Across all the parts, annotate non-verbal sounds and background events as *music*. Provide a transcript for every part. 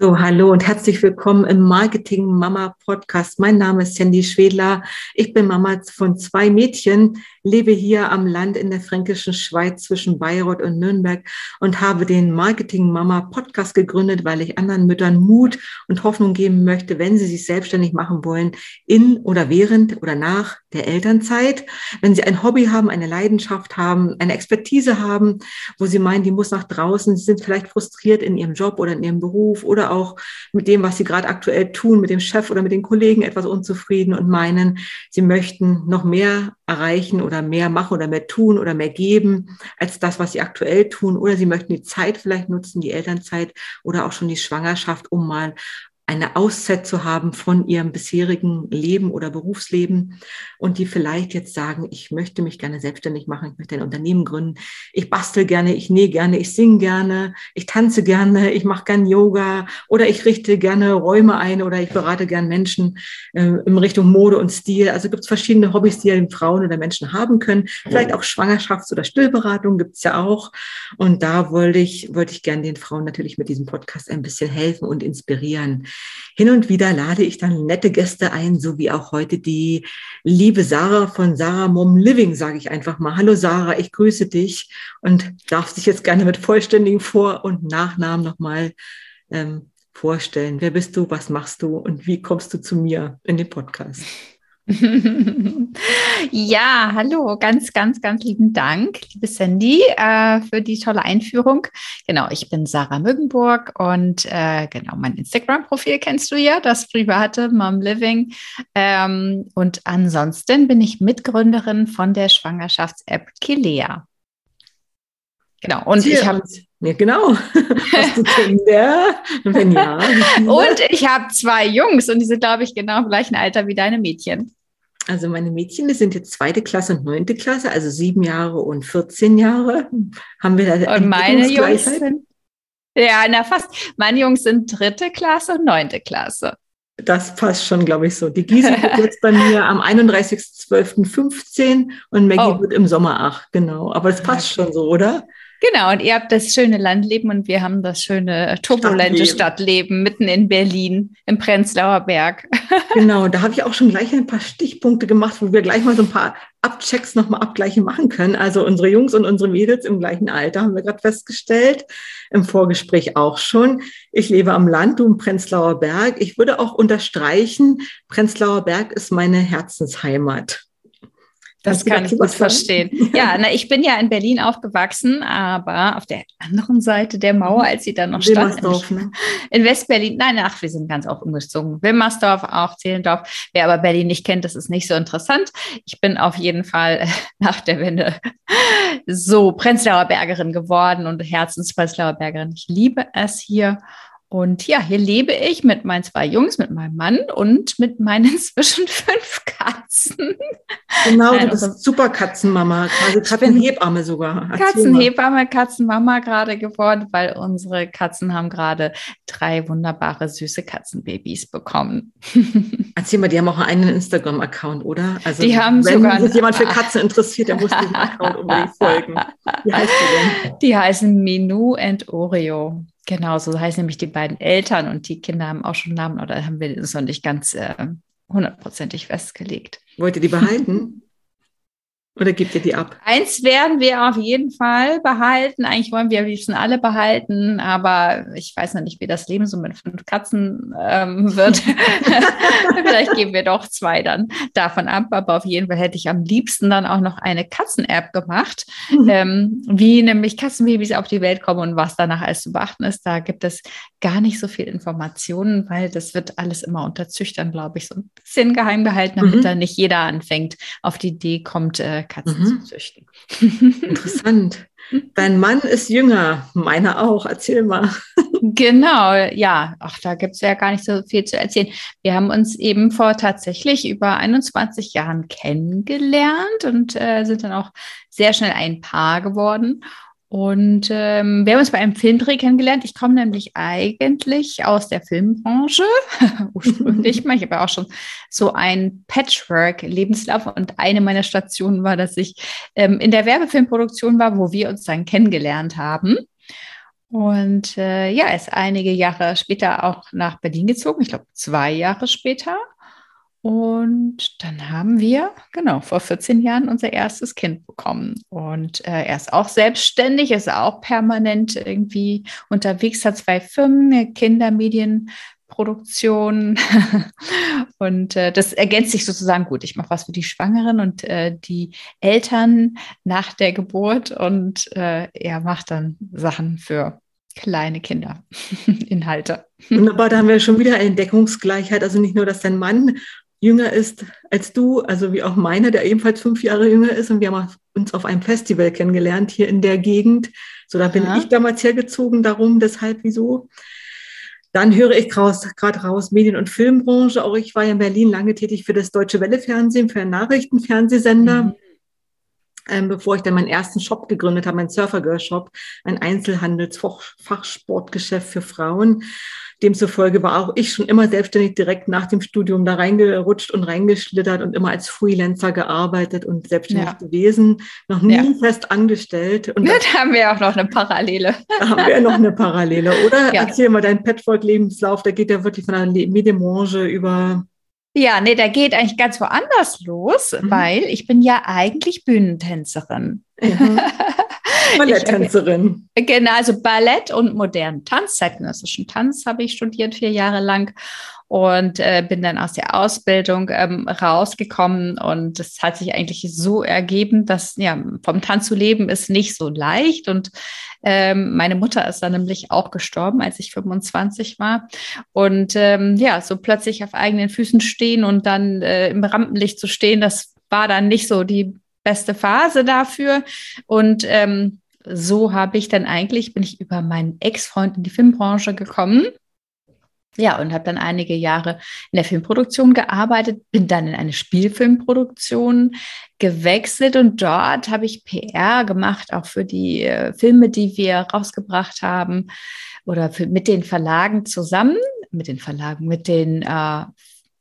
So, hallo und herzlich willkommen im Marketing Mama Podcast. Mein Name ist Sandy Schwedler. Ich bin Mama von zwei Mädchen, lebe hier am Land in der fränkischen Schweiz zwischen Bayreuth und Nürnberg und habe den Marketing Mama Podcast gegründet, weil ich anderen Müttern Mut und Hoffnung geben möchte, wenn sie sich selbstständig machen wollen, in oder während oder nach der Elternzeit, wenn sie ein Hobby haben, eine Leidenschaft haben, eine Expertise haben, wo sie meinen, die muss nach draußen, sie sind vielleicht frustriert in ihrem Job oder in ihrem Beruf oder auch mit dem, was sie gerade aktuell tun, mit dem Chef oder mit den Kollegen etwas unzufrieden und meinen, sie möchten noch mehr erreichen oder mehr machen oder mehr tun oder mehr geben als das, was sie aktuell tun. Oder sie möchten die Zeit vielleicht nutzen, die Elternzeit oder auch schon die Schwangerschaft, um mal eine Auszeit zu haben von ihrem bisherigen Leben oder Berufsleben und die vielleicht jetzt sagen, ich möchte mich gerne selbstständig machen, ich möchte ein Unternehmen gründen, ich bastel gerne, ich nähe gerne, ich singe gerne, ich tanze gerne, ich mache gerne Yoga oder ich richte gerne Räume ein oder ich berate gerne Menschen äh, in Richtung Mode und Stil. Also gibt es verschiedene Hobbys, die Frauen oder Menschen haben können. Vielleicht auch Schwangerschafts- oder Stillberatung gibt es ja auch. Und da wollte ich, wollte ich gerne den Frauen natürlich mit diesem Podcast ein bisschen helfen und inspirieren. Hin und wieder lade ich dann nette Gäste ein, so wie auch heute die liebe Sarah von Sarah Mom Living, sage ich einfach mal. Hallo Sarah, ich grüße dich und darf dich jetzt gerne mit vollständigen Vor- und Nachnamen nochmal ähm, vorstellen. Wer bist du, was machst du und wie kommst du zu mir in den Podcast? *laughs* ja, hallo, ganz, ganz, ganz lieben Dank, liebe Sandy, äh, für die tolle Einführung. Genau, ich bin Sarah Müggenburg und äh, genau, mein Instagram-Profil kennst du ja, das private Mom Living. Ähm, und ansonsten bin ich Mitgründerin von der Schwangerschafts-App Kilea. Genau, und Hier. ich habe ja, genau. *laughs* Hast du Kinder? Wenn ja. Und ich habe zwei Jungs und die sind, glaube ich, genau im gleichen Alter wie deine Mädchen. Also meine Mädchen, die sind jetzt zweite Klasse und neunte Klasse, also sieben Jahre und 14 Jahre. *laughs* Haben wir da Und meine Jungs sind, ja, na fast. Meine Jungs sind dritte Klasse und neunte Klasse. Das passt schon, glaube ich, so. Die Gießen *laughs* wird jetzt bei mir am 31.12.15 und Maggie oh. wird im Sommer 8, genau. Aber es passt okay. schon so, oder? Genau, und ihr habt das schöne Landleben und wir haben das schöne turbulente Stadtleben, Stadtleben mitten in Berlin, im Prenzlauer Berg. *laughs* Genau, da habe ich auch schon gleich ein paar Stichpunkte gemacht, wo wir gleich mal so ein paar Abchecks nochmal Abgleiche machen können. Also unsere Jungs und unsere Mädels im gleichen Alter haben wir gerade festgestellt, im Vorgespräch auch schon. Ich lebe am Land, du im Prenzlauer Berg. Ich würde auch unterstreichen, Prenzlauer Berg ist meine Herzensheimat. Das kann ich gut verstehen. Ja, na, ich bin ja in Berlin aufgewachsen, aber auf der anderen Seite der Mauer, als sie dann noch stand. Ne? In Westberlin. Nein, ach, wir sind ganz auch umgezogen. Wilmersdorf, auch Zehlendorf. Wer aber Berlin nicht kennt, das ist nicht so interessant. Ich bin auf jeden Fall *laughs* nach der Wende so Prenzlauer Bergerin geworden und Herzensprenzlauer Bergerin. Ich liebe es hier. Und ja, hier lebe ich mit meinen zwei Jungs, mit meinem Mann und mit meinen *laughs* inzwischen fünf Katzen. Genau, du bist also, super Katzenmama, quasi Katzenhebamme sogar. Katzenhebamme, Katzenmama gerade geworden, weil unsere Katzen haben gerade drei wunderbare, süße Katzenbabys bekommen. *laughs* Erzähl mal, die haben auch einen Instagram-Account, oder? Also, die haben wenn sogar sich jemand für Katzen interessiert, der muss diesem Account unbedingt folgen. Wie heißt die denn? Die heißen Minu and Oreo. Genau, so heißen nämlich die beiden Eltern und die Kinder haben auch schon Namen, oder haben wir uns noch nicht ganz äh, hundertprozentig äh, festgelegt. Wollt ihr die behalten? *laughs* Oder gibt ihr die ab? Eins werden wir auf jeden Fall behalten. Eigentlich wollen wir am liebsten alle behalten, aber ich weiß noch nicht, wie das Leben so mit fünf Katzen ähm, wird. *laughs* *laughs* Vielleicht geben wir doch zwei dann davon ab. Aber auf jeden Fall hätte ich am liebsten dann auch noch eine Katzen-App gemacht, mhm. ähm, wie nämlich Katzenbabys auf die Welt kommen und was danach alles zu beachten ist. Da gibt es gar nicht so viel Informationen, weil das wird alles immer unter Züchtern, glaube ich, so ein bisschen geheim gehalten, damit mhm. da nicht jeder anfängt, auf die Idee kommt, äh, Katzen mhm. zu züchten. Interessant. Dein Mann ist jünger, meiner auch. Erzähl mal. Genau, ja. Ach, da gibt es ja gar nicht so viel zu erzählen. Wir haben uns eben vor tatsächlich über 21 Jahren kennengelernt und äh, sind dann auch sehr schnell ein Paar geworden. Und ähm, wir haben uns bei einem Filmdreh kennengelernt. Ich komme nämlich eigentlich aus der Filmbranche, *laughs* ursprünglich mal. Ich habe ja auch schon so ein Patchwork-Lebenslauf und eine meiner Stationen war, dass ich ähm, in der Werbefilmproduktion war, wo wir uns dann kennengelernt haben. Und äh, ja, ist einige Jahre später auch nach Berlin gezogen, ich glaube zwei Jahre später. Und dann haben wir, genau, vor 14 Jahren unser erstes Kind bekommen. Und äh, er ist auch selbstständig, ist auch permanent irgendwie unterwegs, hat zwei Firmen, Kindermedienproduktion. *laughs* und äh, das ergänzt sich sozusagen gut. Ich mache was für die Schwangeren und äh, die Eltern nach der Geburt und äh, er macht dann Sachen für kleine Kinder, *laughs* Inhalte. Wunderbar, da haben wir schon wieder Entdeckungsgleichheit. Also nicht nur, dass dein Mann jünger ist als du, also wie auch meiner, der ebenfalls fünf Jahre jünger ist. Und wir haben uns auf einem Festival kennengelernt hier in der Gegend. So, da bin ja. ich damals hergezogen, darum, deshalb, wieso. Dann höre ich gerade raus, Medien- und Filmbranche. Auch ich war ja in Berlin lange tätig für das Deutsche Welle Fernsehen, für einen Nachrichtenfernsehsender. Mhm. Ähm, bevor ich dann meinen ersten Shop gegründet habe, mein Surfer Girl Shop, ein Einzelhandelsfachsportgeschäft für Frauen. Demzufolge war auch ich schon immer selbstständig direkt nach dem Studium da reingerutscht und reingeschlittert und immer als Freelancer gearbeitet und selbstständig ja. gewesen, noch nie ja. fest angestellt. Und *laughs* da haben wir auch noch eine Parallele. Da haben wir noch eine Parallele, oder? *laughs* Ja. Erzähl mal deinen Petfolk-Lebenslauf, der geht ja wirklich von der Medienbranche über ja, nee, der geht eigentlich ganz woanders los, mhm. weil ich bin ja eigentlich Bühnentänzerin. Mhm. *laughs* Balletttänzerin. genau, also Ballett und modernen Tanz, zeitgenössischen Tanz habe ich studiert vier Jahre lang und äh, bin dann aus der Ausbildung ähm, rausgekommen und es hat sich eigentlich so ergeben, dass ja vom Tanz zu leben ist nicht so leicht und ähm, meine Mutter ist dann nämlich auch gestorben, als ich 25 war und ähm, ja so plötzlich auf eigenen Füßen stehen und dann äh, im Rampenlicht zu stehen, das war dann nicht so die beste Phase dafür und ähm, so habe ich dann eigentlich, bin ich über meinen Ex-Freund in die Filmbranche gekommen ja, und habe dann einige Jahre in der Filmproduktion gearbeitet, bin dann in eine Spielfilmproduktion gewechselt und dort habe ich PR gemacht, auch für die äh, Filme, die wir rausgebracht haben oder für, mit den Verlagen zusammen, mit den Verlagen, mit den äh,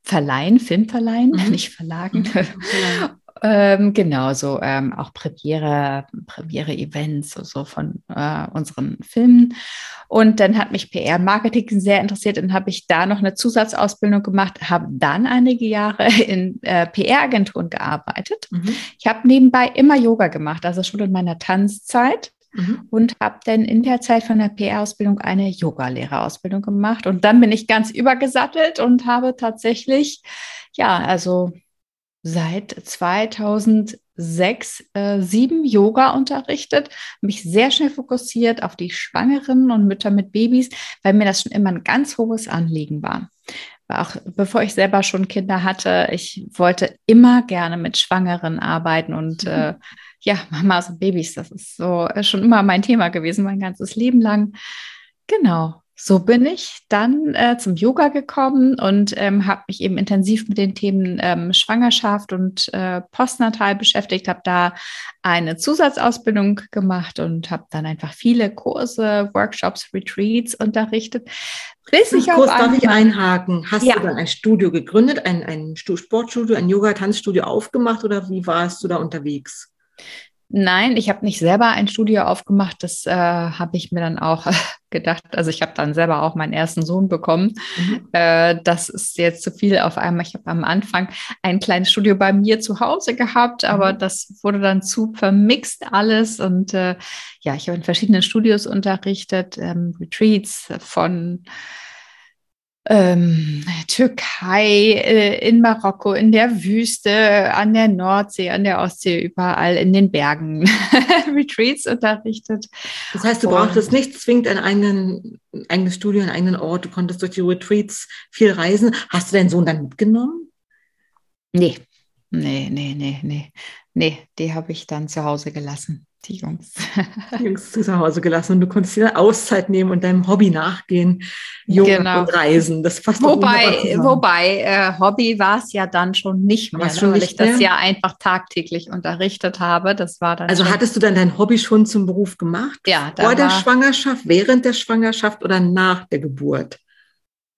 Verleihen, Filmverleihen, mhm. nicht Verlagen. Mhm. *laughs* Ähm, genau, so ähm, auch Premiere, Premiere-Events so, so von äh, unseren Filmen. Und dann hat mich PR-Marketing sehr interessiert und habe ich da noch eine Zusatzausbildung gemacht, habe dann einige Jahre *laughs* in äh, PR-Agenturen gearbeitet. Mhm. Ich habe nebenbei immer Yoga gemacht, also schon in meiner Tanzzeit. Mhm. Und habe dann in der Zeit von der PR-Ausbildung eine Yoga-Lehrerausbildung gemacht. Und dann bin ich ganz übergesattelt und habe tatsächlich, ja, also seit 2006 äh, sieben Yoga unterrichtet, mich sehr schnell fokussiert auf die Schwangeren und Mütter mit Babys, weil mir das schon immer ein ganz hohes Anliegen war. Auch bevor ich selber schon Kinder hatte, ich wollte immer gerne mit Schwangeren arbeiten und mhm. äh, ja, Mamas und Babys, das ist so ist schon immer mein Thema gewesen, mein ganzes Leben lang. Genau so bin ich dann äh, zum Yoga gekommen und ähm, habe mich eben intensiv mit den Themen ähm, Schwangerschaft und äh, Postnatal beschäftigt, habe da eine Zusatzausbildung gemacht und habe dann einfach viele Kurse, Workshops, Retreats unterrichtet. Bis ich Kurs darf ich einhaken. Hast ja. du dann ein Studio gegründet, ein, ein Sportstudio, ein Yoga-Tanzstudio aufgemacht oder wie warst du da unterwegs? Nein, ich habe nicht selber ein Studio aufgemacht. Das äh, habe ich mir dann auch *laughs* gedacht. Also ich habe dann selber auch meinen ersten Sohn bekommen. Mhm. Äh, das ist jetzt zu viel auf einmal. Ich habe am Anfang ein kleines Studio bei mir zu Hause gehabt, aber mhm. das wurde dann zu vermixt alles. Und äh, ja, ich habe in verschiedenen Studios unterrichtet, ähm, Retreats von ähm, Türkei, äh, in Marokko, in der Wüste, an der Nordsee, an der Ostsee, überall in den Bergen *laughs* Retreats unterrichtet. Das heißt, du brauchtest nicht zwingend ein eigenen, eigenes Studio, einen eigenen Ort. Du konntest durch die Retreats viel reisen. Hast du deinen Sohn dann mitgenommen? Nee, nee, nee, nee, nee. Nee, die habe ich dann zu Hause gelassen die Jungs. Die Jungs zu Hause gelassen und du konntest dir Auszeit nehmen und deinem Hobby nachgehen, Jungen genau. und Reisen. Das passt Wobei, wobei äh, Hobby war es ja dann schon nicht mehr, schon ne, weil nicht ich mehr? das ja einfach tagtäglich unterrichtet habe. Das war dann. Also schon, hattest du dann dein Hobby schon zum Beruf gemacht? Ja. Vor der Schwangerschaft, während der Schwangerschaft oder nach der Geburt?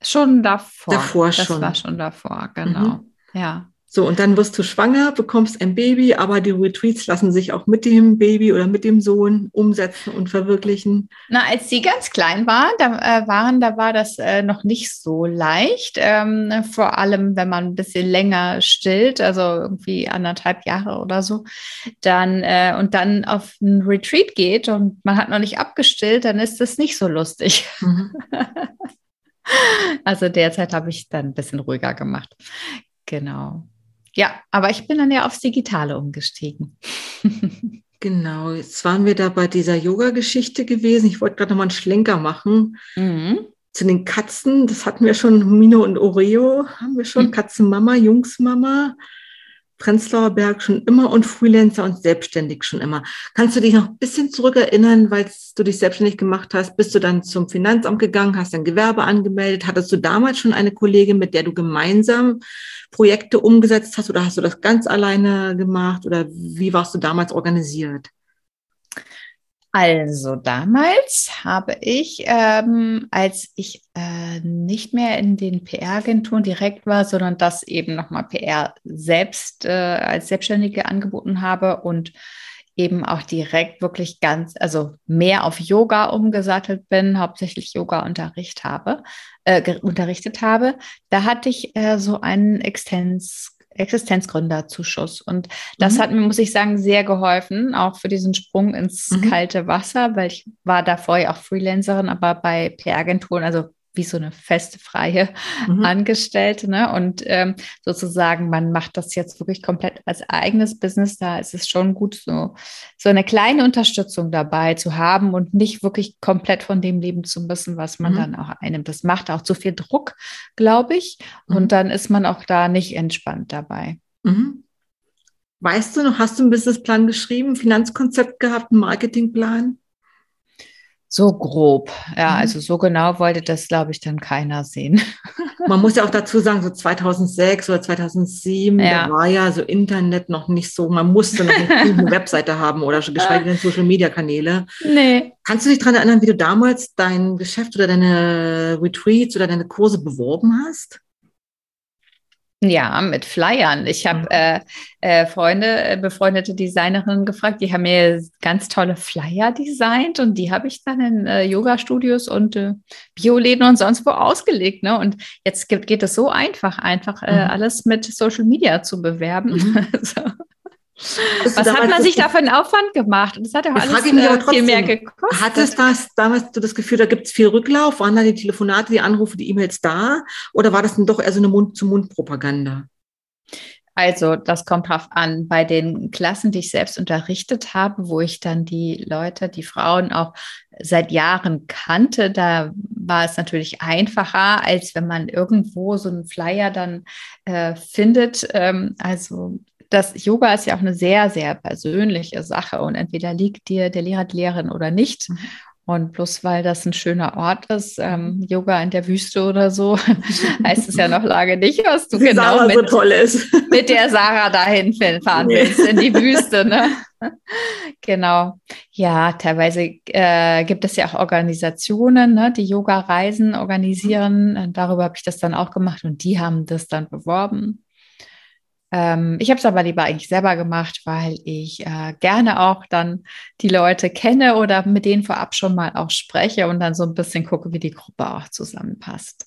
Schon davor. Davor das schon. Das war schon davor, genau. Mhm. Ja. So, und dann wirst du schwanger, bekommst ein Baby, aber die Retreats lassen sich auch mit dem Baby oder mit dem Sohn umsetzen und verwirklichen. Na, als sie ganz klein waren, da, äh, waren, da war das äh, noch nicht so leicht. Ähm, vor allem, wenn man ein bisschen länger stillt, also irgendwie anderthalb Jahre oder so, dann äh, und dann auf ein Retreat geht und man hat noch nicht abgestillt, dann ist das nicht so lustig. Mhm. *laughs* also derzeit habe ich dann ein bisschen ruhiger gemacht. Genau. Ja, aber ich bin dann ja aufs Digitale umgestiegen. *laughs* genau, jetzt waren wir da bei dieser Yoga-Geschichte gewesen. Ich wollte gerade nochmal einen Schlenker machen. Mhm. Zu den Katzen, das hatten wir schon, Mino und Oreo haben wir schon, mhm. Katzenmama, Jungsmama. Prenzlauer Berg schon immer und Freelancer und selbstständig schon immer. Kannst du dich noch ein bisschen zurückerinnern, weil du dich selbstständig gemacht hast? Bist du dann zum Finanzamt gegangen, hast dein Gewerbe angemeldet? Hattest du damals schon eine Kollegin, mit der du gemeinsam Projekte umgesetzt hast oder hast du das ganz alleine gemacht oder wie warst du damals organisiert? Also damals habe ich, ähm, als ich äh, nicht mehr in den PR-Agenturen direkt war, sondern das eben nochmal PR selbst äh, als Selbstständige angeboten habe und eben auch direkt wirklich ganz, also mehr auf Yoga umgesattelt bin, hauptsächlich Yoga-Unterricht habe, äh, unterrichtet habe, da hatte ich äh, so einen Extens Existenzgründerzuschuss. Und das mhm. hat mir, muss ich sagen, sehr geholfen, auch für diesen Sprung ins mhm. kalte Wasser, weil ich war davor ja auch Freelancerin, aber bei PR-Agenturen, also wie so eine feste freie mhm. Angestellte. Ne? Und ähm, sozusagen, man macht das jetzt wirklich komplett als eigenes Business. Da ist es schon gut, so, so eine kleine Unterstützung dabei zu haben und nicht wirklich komplett von dem leben zu müssen, was man mhm. dann auch einnimmt. Das macht auch zu viel Druck, glaube ich. Mhm. Und dann ist man auch da nicht entspannt dabei. Mhm. Weißt du noch, hast du einen Businessplan geschrieben, Finanzkonzept gehabt, einen Marketingplan? So grob, ja, mhm. also so genau wollte das, glaube ich, dann keiner sehen. *laughs* Man muss ja auch dazu sagen, so 2006 oder 2007, ja. da war ja so Internet noch nicht so, man musste noch nicht eine *laughs* Webseite haben oder geschweige denn Social-Media-Kanäle. Nee. Kannst du dich daran erinnern, wie du damals dein Geschäft oder deine Retreats oder deine Kurse beworben hast? Ja, mit Flyern. Ich habe mhm. äh, äh, Freunde, äh, befreundete Designerinnen gefragt, die haben mir ganz tolle Flyer designt und die habe ich dann in äh, Yoga-Studios und äh, Bioläden und sonst wo ausgelegt. Ne? Und jetzt gibt, geht es so einfach, einfach äh, mhm. alles mit Social Media zu bewerben. Mhm. *laughs* so. Was hat man sich da für einen Aufwand gemacht? Und das hat ja auch alles äh, trotzdem, viel mehr gekostet. Hat es das damals du das Gefühl, da gibt es viel Rücklauf? Waren da die Telefonate, die Anrufe, die E-Mails da? Oder war das dann doch eher so eine Mund-zu-Mund-Propaganda? Also, das kommt drauf an. Bei den Klassen, die ich selbst unterrichtet habe, wo ich dann die Leute, die Frauen auch seit Jahren kannte, da war es natürlich einfacher, als wenn man irgendwo so einen Flyer dann äh, findet. Ähm, also das Yoga ist ja auch eine sehr, sehr persönliche Sache und entweder liegt dir der Lehrer, die Lehrerin oder nicht. Mhm. Und bloß weil das ein schöner Ort ist, ähm, Yoga in der Wüste oder so, *laughs* heißt es ja noch lange nicht, was du die genau mit, so mit der Sarah dahin fahren nee. willst, in die Wüste. Ne? *laughs* genau. Ja, teilweise äh, gibt es ja auch Organisationen, ne, die Yoga-Reisen organisieren. Darüber habe ich das dann auch gemacht und die haben das dann beworben. Ähm, ich habe es aber lieber eigentlich selber gemacht, weil ich äh, gerne auch dann die Leute kenne oder mit denen vorab schon mal auch spreche und dann so ein bisschen gucke, wie die Gruppe auch zusammenpasst.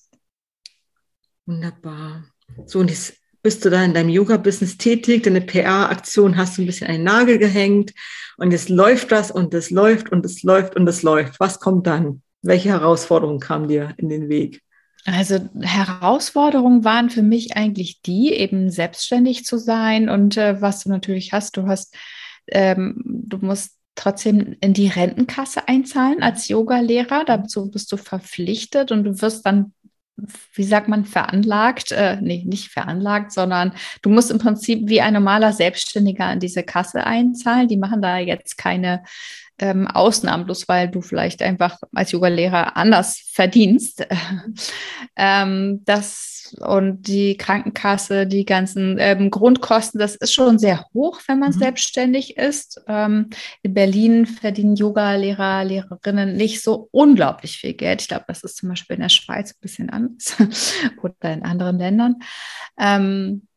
Wunderbar. So, und jetzt bist du da in deinem Yoga-Business tätig, deine PR-Aktion hast du ein bisschen einen Nagel gehängt und jetzt läuft das und es läuft und es läuft und es läuft. Was kommt dann? Welche Herausforderungen kamen dir in den Weg? Also Herausforderungen waren für mich eigentlich die, eben selbstständig zu sein und äh, was du natürlich hast, du hast, ähm, du musst trotzdem in die Rentenkasse einzahlen als Yogalehrer. Dazu bist du verpflichtet und du wirst dann, wie sagt man, veranlagt, äh, nee, nicht veranlagt, sondern du musst im Prinzip wie ein normaler Selbstständiger in diese Kasse einzahlen. Die machen da jetzt keine ähm, Ausnahmen, bloß weil du vielleicht einfach als Yoga-Lehrer anders verdienst. *laughs* ähm, das und die Krankenkasse, die ganzen ähm, Grundkosten, das ist schon sehr hoch, wenn man mhm. selbstständig ist. Ähm, in Berlin verdienen Yoga-Lehrer, Lehrerinnen nicht so unglaublich viel Geld. Ich glaube, das ist zum Beispiel in der Schweiz ein bisschen anders *laughs* oder in anderen Ländern. Ähm,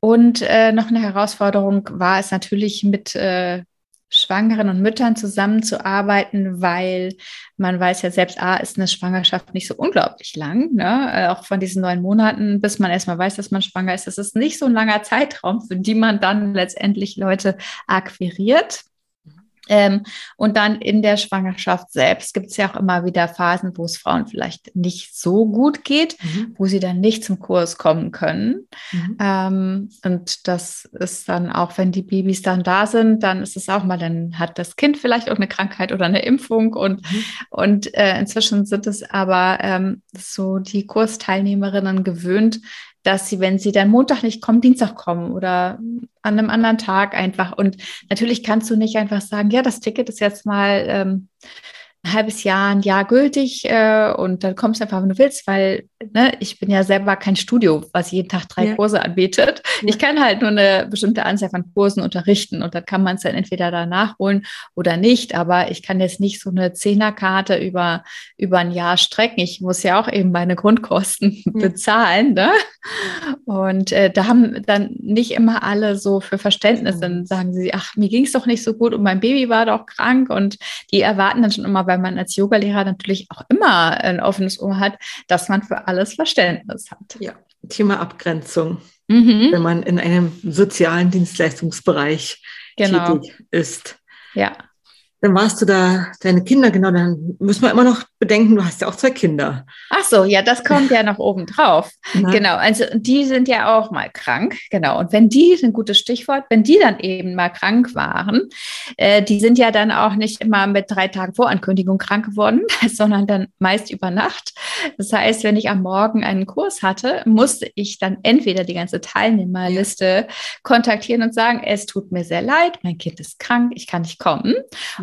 Und äh, noch eine Herausforderung war es natürlich mit äh, Schwangeren und Müttern zusammenzuarbeiten, weil man weiß ja selbst, A, ist eine Schwangerschaft nicht so unglaublich lang, ne? Äh, auch von diesen neun Monaten, bis man erstmal weiß, dass man schwanger ist. Das ist nicht so ein langer Zeitraum, für die man dann letztendlich Leute akquiriert. Ähm, und dann in der Schwangerschaft selbst gibt es ja auch immer wieder Phasen, wo es Frauen vielleicht nicht so gut geht, mhm. wo sie dann nicht zum Kurs kommen können. Mhm. Ähm, und das ist dann auch, wenn die Babys dann da sind, dann ist es auch mal, dann hat das Kind vielleicht auch eine Krankheit oder eine Impfung. Und, mhm. und äh, inzwischen sind es aber ähm, so die Kursteilnehmerinnen gewöhnt, dass sie, wenn sie dann Montag nicht kommen, Dienstag kommen oder an einem anderen Tag einfach. Und natürlich kannst du nicht einfach sagen, ja, das Ticket ist jetzt mal ähm, ein halbes Jahr, ein Jahr gültig äh, und dann kommst du einfach, wenn du willst, weil ne, ich bin ja selber kein Studio, was jeden Tag drei ja. Kurse anbietet. Ja. Ich kann halt nur eine bestimmte Anzahl von Kursen unterrichten und dann kann man es dann entweder da nachholen oder nicht. Aber ich kann jetzt nicht so eine Zehnerkarte über, über ein Jahr strecken. Ich muss ja auch eben meine Grundkosten ja. bezahlen. Ne? Und äh, da haben dann nicht immer alle so für Verständnis. Dann sagen sie, ach, mir ging es doch nicht so gut und mein Baby war doch krank. Und die erwarten dann schon immer, weil man als Yogalehrer natürlich auch immer ein offenes Ohr hat, dass man für alles Verständnis hat. Ja, Thema Abgrenzung, mhm. wenn man in einem sozialen Dienstleistungsbereich genau. tätig ist. Ja. Dann warst du da, deine Kinder, genau, dann müssen wir immer noch bedenken, du hast ja auch zwei Kinder. Ach so, ja, das kommt ja noch oben drauf. *laughs* Genau, also die sind ja auch mal krank, genau. Und wenn die, ein gutes Stichwort, wenn die dann eben mal krank waren, äh, die sind ja dann auch nicht immer mit drei Tagen Vorankündigung krank geworden, *laughs* sondern dann meist über Nacht. Das heißt, wenn ich am Morgen einen Kurs hatte, musste ich dann entweder die ganze Teilnehmerliste kontaktieren und sagen, es tut mir sehr leid, mein Kind ist krank, ich kann nicht kommen.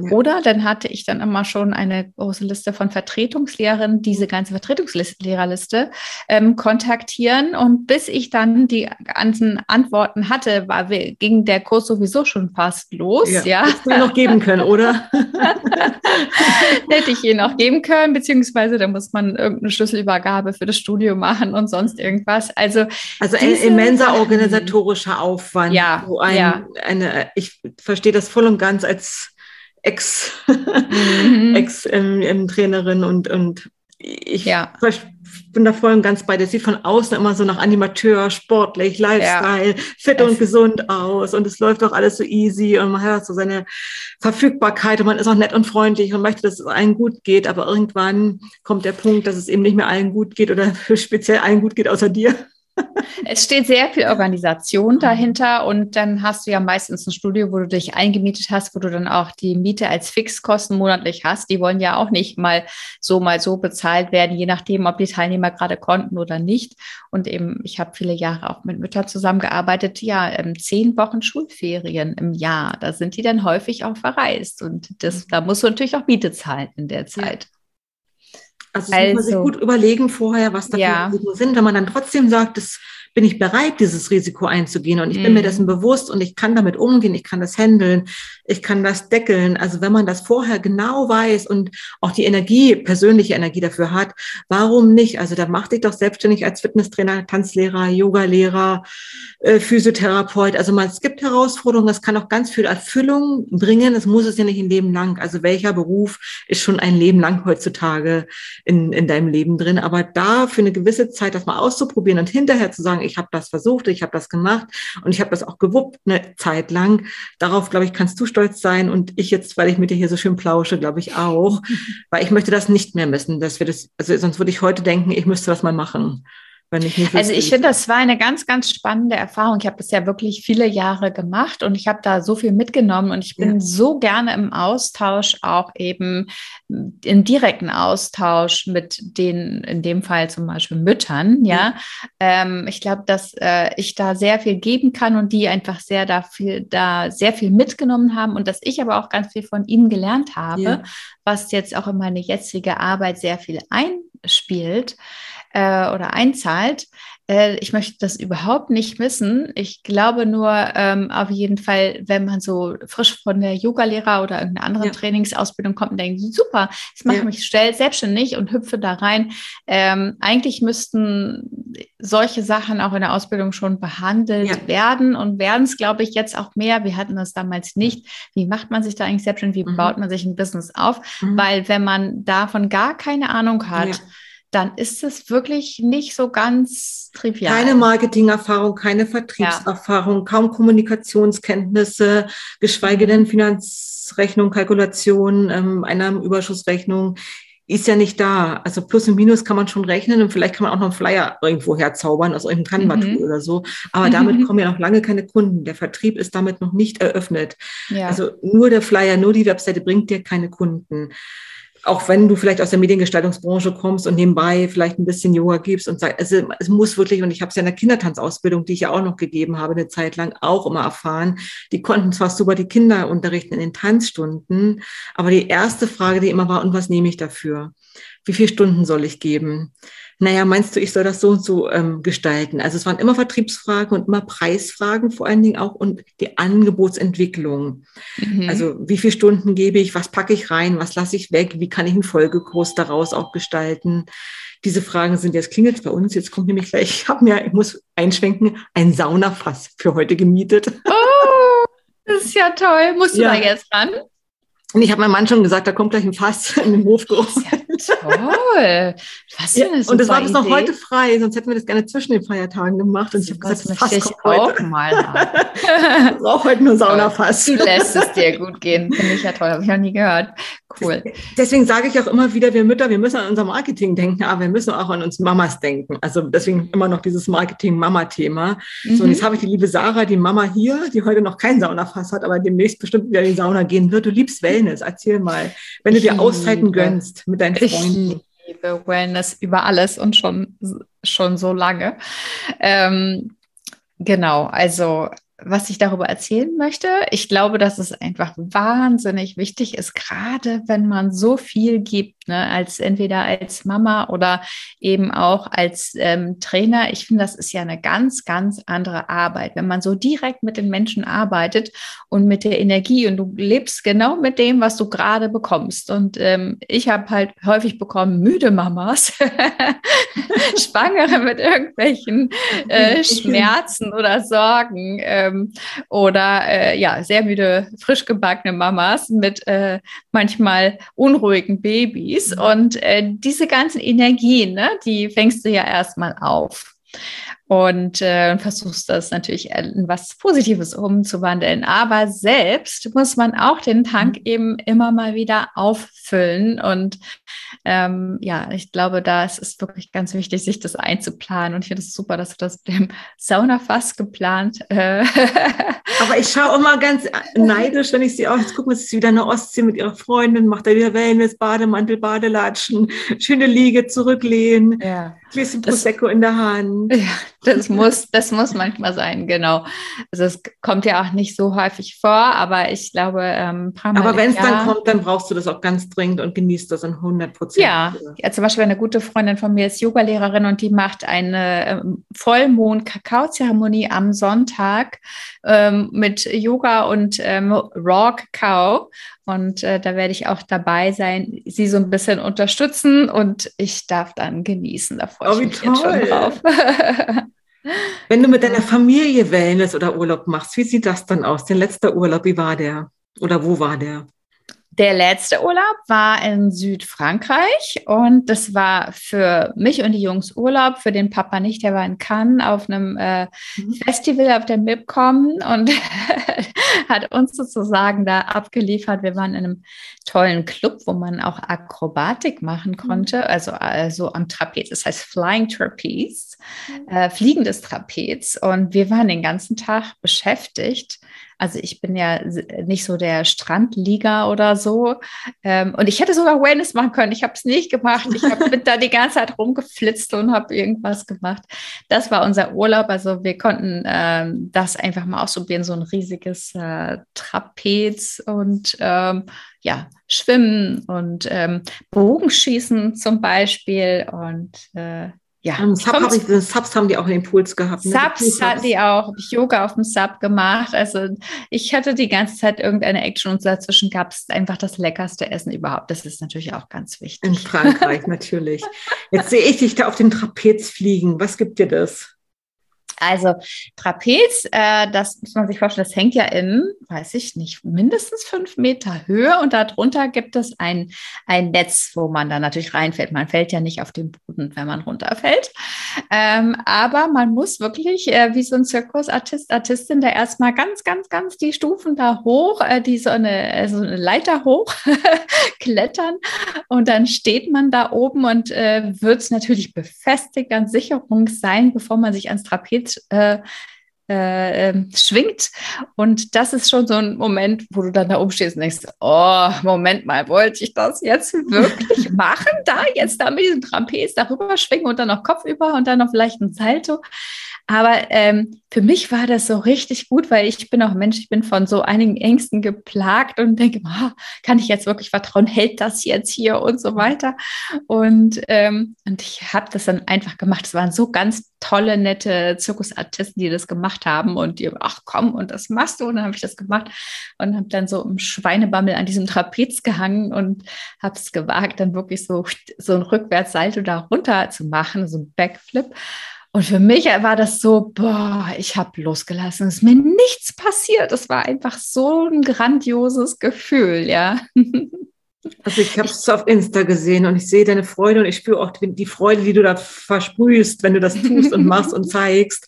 Ja. Oder dann hatte ich dann immer schon eine große Liste von Vertretungslehrerinnen, diese ganze Vertretungslehrerliste ähm, kontaktieren. Und bis ich dann die ganzen Antworten hatte, war, ging der Kurs sowieso schon fast los. Ja, ja. Hättest du noch geben können, oder? *laughs* Hätte ich ihn noch geben können, beziehungsweise da muss man irgendeine Schlüsselübergabe für das Studio machen und sonst irgendwas. Also, also ein immenser organisatorischer Aufwand. Ja, ein, ja. Eine, ich verstehe das voll und ganz als Ex, mhm. Ex-Trainerin ähm, und, und ich ja. bin da voll und ganz bei dir. Sieht von außen immer so nach Animateur, sportlich, Lifestyle, ja. fit und gesund aus und es läuft auch alles so easy und man hat so seine Verfügbarkeit und man ist auch nett und freundlich und möchte, dass es allen gut geht, aber irgendwann kommt der Punkt, dass es eben nicht mehr allen gut geht oder *laughs* speziell allen gut geht außer dir. Es steht sehr viel Organisation dahinter und dann hast du ja meistens ein Studio, wo du dich eingemietet hast, wo du dann auch die Miete als Fixkosten monatlich hast. Die wollen ja auch nicht mal so mal so bezahlt werden, je nachdem, ob die Teilnehmer gerade konnten oder nicht. Und eben, ich habe viele Jahre auch mit Müttern zusammengearbeitet. Ja, ähm, zehn Wochen Schulferien im Jahr, da sind die dann häufig auch verreist und das, da musst du natürlich auch Miete zahlen in der Zeit. Ja. Also, also muss man sich also gut überlegen vorher, was da ja. für sind. Wenn man dann trotzdem sagt, das bin ich bereit, dieses Risiko einzugehen und ich bin mir mhm. dessen bewusst und ich kann damit umgehen, ich kann das handeln, ich kann das deckeln. Also wenn man das vorher genau weiß und auch die Energie, persönliche Energie dafür hat, warum nicht? Also da mach dich doch selbstständig als Fitnesstrainer, Tanzlehrer, Yogalehrer, äh, Physiotherapeut. Also man, es gibt Herausforderungen, das kann auch ganz viel Erfüllung bringen. Es muss es ja nicht ein Leben lang. Also welcher Beruf ist schon ein Leben lang heutzutage in, in deinem Leben drin? Aber da für eine gewisse Zeit das mal auszuprobieren und hinterher zu sagen, ich habe das versucht, ich habe das gemacht und ich habe das auch gewuppt eine Zeit lang. Darauf, glaube ich, kannst du stolz sein und ich jetzt, weil ich mit dir hier so schön plausche, glaube ich auch, *laughs* weil ich möchte das nicht mehr missen, dass wir das, also sonst würde ich heute denken, ich müsste das mal machen. Ich also ich finde, das war eine ganz, ganz spannende Erfahrung. Ich habe das ja wirklich viele Jahre gemacht und ich habe da so viel mitgenommen und ich bin ja. so gerne im Austausch, auch eben im direkten Austausch mit den, in dem Fall zum Beispiel Müttern. Ja, ja. Ähm, ich glaube, dass äh, ich da sehr viel geben kann und die einfach sehr da viel, da sehr viel mitgenommen haben und dass ich aber auch ganz viel von ihnen gelernt habe, ja. was jetzt auch in meine jetzige Arbeit sehr viel einspielt äh, oder einzahlt. Äh, ich möchte das überhaupt nicht missen. Ich glaube nur ähm, auf jeden Fall, wenn man so frisch von der Yoga-Lehrer oder irgendeiner anderen ja. Trainingsausbildung kommt und denkt, super, ich mache ja. mich schnell selbstständig und hüpfe da rein. Ähm, eigentlich müssten solche Sachen auch in der Ausbildung schon behandelt ja. werden und werden es, glaube ich, jetzt auch mehr. Wir hatten das damals nicht. Wie macht man sich da eigentlich selbstständig? Wie mhm. baut man sich ein Business auf? Mhm. Weil wenn man davon gar keine Ahnung hat, dann ist es wirklich nicht so ganz trivial. Keine Marketingerfahrung, keine Vertriebserfahrung, ja. kaum Kommunikationskenntnisse, geschweige denn Finanzrechnung, Kalkulation, ähm, Einnahmenüberschussrechnung ist ja nicht da. Also Plus und Minus kann man schon rechnen und vielleicht kann man auch noch einen Flyer irgendwo herzaubern aus irgendeinem Canva-Tool mhm. oder so. Aber damit *laughs* kommen ja noch lange keine Kunden. Der Vertrieb ist damit noch nicht eröffnet. Ja. Also nur der Flyer, nur die Webseite bringt dir keine Kunden auch wenn du vielleicht aus der Mediengestaltungsbranche kommst und nebenbei vielleicht ein bisschen Yoga gibst und sagst, also es muss wirklich, und ich habe es ja in der Kindertanzausbildung, die ich ja auch noch gegeben habe, eine Zeit lang auch immer erfahren, die konnten zwar super die Kinder unterrichten in den Tanzstunden, aber die erste Frage, die immer war, und was nehme ich dafür? Wie viele Stunden soll ich geben? Naja, meinst du, ich soll das so und so ähm, gestalten? Also es waren immer Vertriebsfragen und immer Preisfragen vor allen Dingen auch und die Angebotsentwicklung. Mhm. Also wie viele Stunden gebe ich, was packe ich rein, was lasse ich weg, wie kann ich einen Folgekurs daraus auch gestalten? Diese Fragen sind jetzt klingelt bei uns. Jetzt kommt nämlich gleich, ich habe mir, ich muss einschwenken, ein Saunafass für heute gemietet. *laughs* Oh, das ist ja toll. Musst du ja. da jetzt ran? Und ich habe meinem Mann schon gesagt, da kommt gleich ein Fass in den Hof gerufen. Ja, toll. Was ja, und das war bis noch heute frei, sonst hätten wir das gerne zwischen den Feiertagen gemacht. Und ich habe gesagt, das Fass ich auch heute. mal haben. *laughs* brauche heute nur Saunafass. Du lässt es dir gut gehen. Finde ich ja toll. Habe ich noch nie gehört. Cool. Deswegen sage ich auch immer wieder, wir Mütter, wir müssen an unser Marketing denken, aber wir müssen auch an uns Mamas denken. Also deswegen immer noch dieses Marketing-Mama-Thema. Mhm. So, und jetzt mhm. habe ich die liebe Sarah, die Mama hier, die heute noch kein Saunafass hat, aber demnächst bestimmt wieder in die Sauna gehen wird. Du liebst Wellness. Erzähl mal, wenn du dir Auszeiten gönnst mit deinen Freunden. Ich liebe Wellness über alles und schon, schon so lange. Ähm, genau, also was ich darüber erzählen möchte. Ich glaube, dass es einfach wahnsinnig wichtig ist, gerade wenn man so viel gibt, ne, als entweder als Mama oder eben auch als ähm, Trainer. Ich finde, das ist ja eine ganz, ganz andere Arbeit, wenn man so direkt mit den Menschen arbeitet und mit der Energie und du lebst genau mit dem, was du gerade bekommst. Und ähm, ich habe halt häufig bekommen, müde Mamas, *laughs* Schwangere mit irgendwelchen äh, Schmerzen oder Sorgen. Ähm, oder äh, ja, sehr müde, frisch gebackene Mamas mit äh, manchmal unruhigen Babys. Mhm. Und äh, diese ganzen Energien, ne, die fängst du ja erstmal auf und äh, versuchst das natürlich in was Positives umzuwandeln. Aber selbst muss man auch den Tank mhm. eben immer mal wieder auffüllen. Und ähm, ja, ich glaube, da ist es wirklich ganz wichtig, sich das einzuplanen. Und ich finde es super, dass du das mit dem Saunafass geplant. Äh *laughs* Aber ich schaue immer ganz neidisch, wenn ich sie auch, jetzt gucken wir, es ist wieder eine Ostsee mit ihrer Freundin, macht da wieder Wellness, Bademantel, Badelatschen, schöne Liege, zurücklehnen. Ja. Bisschen Prosecco in der Hand. *laughs* Ja, das muss, das muss manchmal sein, genau. Also es kommt ja auch nicht so häufig vor, aber ich glaube, ähm, Aber wenn es dann kommt, dann brauchst du das auch ganz dringend und genießt das in 100 Prozent. Ja, ja, zum Beispiel eine gute Freundin von mir ist Yogalehrerin und die macht eine ähm, Vollmond-Kakao-Zeremonie am Sonntag ähm, mit Yoga und ähm, Raw Kakao. Und äh, da werde ich auch dabei sein, sie so ein bisschen unterstützen und ich darf dann genießen. Da freue oh, ich mich toll. jetzt schon drauf. *laughs* Wenn du mit deiner Familie Wellness oder Urlaub machst, wie sieht das dann aus? Den letzter Urlaub, wie war der? Oder wo war der? Der letzte Urlaub war in Südfrankreich und das war für mich und die Jungs Urlaub, für den Papa nicht, der war in Cannes auf einem äh, mhm. Festival auf der MIPCOM und *laughs* hat uns sozusagen da abgeliefert. Wir waren in einem tollen Club, wo man auch Akrobatik machen mhm. konnte, mhm. also, also am Trapez, das heißt Flying Trapeze, mhm. äh, fliegendes Trapez und wir waren den ganzen Tag beschäftigt also ich bin ja nicht so der Strandlieger oder so. Ähm, und ich hätte sogar Wellness machen können. Ich habe es nicht gemacht. Ich habe da die ganze Zeit rumgeflitzt und habe irgendwas gemacht. Das war unser Urlaub. Also wir konnten ähm, das einfach mal ausprobieren, so ein riesiges äh, Trapez und ähm, ja, Schwimmen und ähm, Bogenschießen zum Beispiel. Und äh, ja. Um, Sub hab ich, Subs haben die auch in den Pools gehabt. Ne? Subs hatten die auch. Habe ich Yoga auf dem Sub gemacht. Also ich hatte die ganze Zeit irgendeine Action und dazwischen gab es einfach das leckerste Essen überhaupt. Das ist natürlich auch ganz wichtig. In Frankreich *laughs* natürlich. Jetzt sehe ich dich da auf dem Trapez fliegen. Was gibt dir das? Also Trapez, äh, das muss man sich vorstellen, das hängt ja in, weiß ich nicht, mindestens fünf Meter Höhe und darunter gibt es ein, ein Netz, wo man dann natürlich reinfällt. Man fällt ja nicht auf den Boden, wenn man runterfällt. Ähm, aber man muss wirklich äh, wie so ein Zirkusartist, Artistin da erstmal ganz, ganz, ganz die Stufen da hoch, äh, die so eine, äh, so eine Leiter hoch *laughs* klettern und dann steht man da oben und äh, wird es natürlich befestigt an Sicherung sein, bevor man sich ans Trapez äh, äh, ähm, schwingt. Und das ist schon so ein Moment, wo du dann da umstehst und denkst, oh, Moment mal, wollte ich das jetzt wirklich *laughs* machen? Da jetzt da mit diesem Trapez darüber schwingen und dann noch Kopf über und dann noch vielleicht ein Salto. Aber ähm, für mich war das so richtig gut, weil ich bin auch Mensch, ich bin von so einigen Ängsten geplagt und denke, oh, kann ich jetzt wirklich vertrauen, hält das jetzt hier und so weiter. Und, ähm, und ich habe das dann einfach gemacht. Es waren so ganz tolle, nette Zirkusartisten, die das gemacht haben und die, ach komm, und das machst du. Und dann habe ich das gemacht und habe dann so im Schweinebammel an diesem Trapez gehangen und habe es gewagt, dann wirklich so, so ein Rückwärtssalto da runter zu machen, so ein Backflip. Und für mich war das so, boah, ich habe losgelassen. Es ist mir nichts passiert. Es war einfach so ein grandioses Gefühl, ja. *laughs* Also ich habe es auf Insta gesehen und ich sehe deine Freude und ich spüre auch die Freude, die du da versprühst, wenn du das tust und machst und *laughs* zeigst.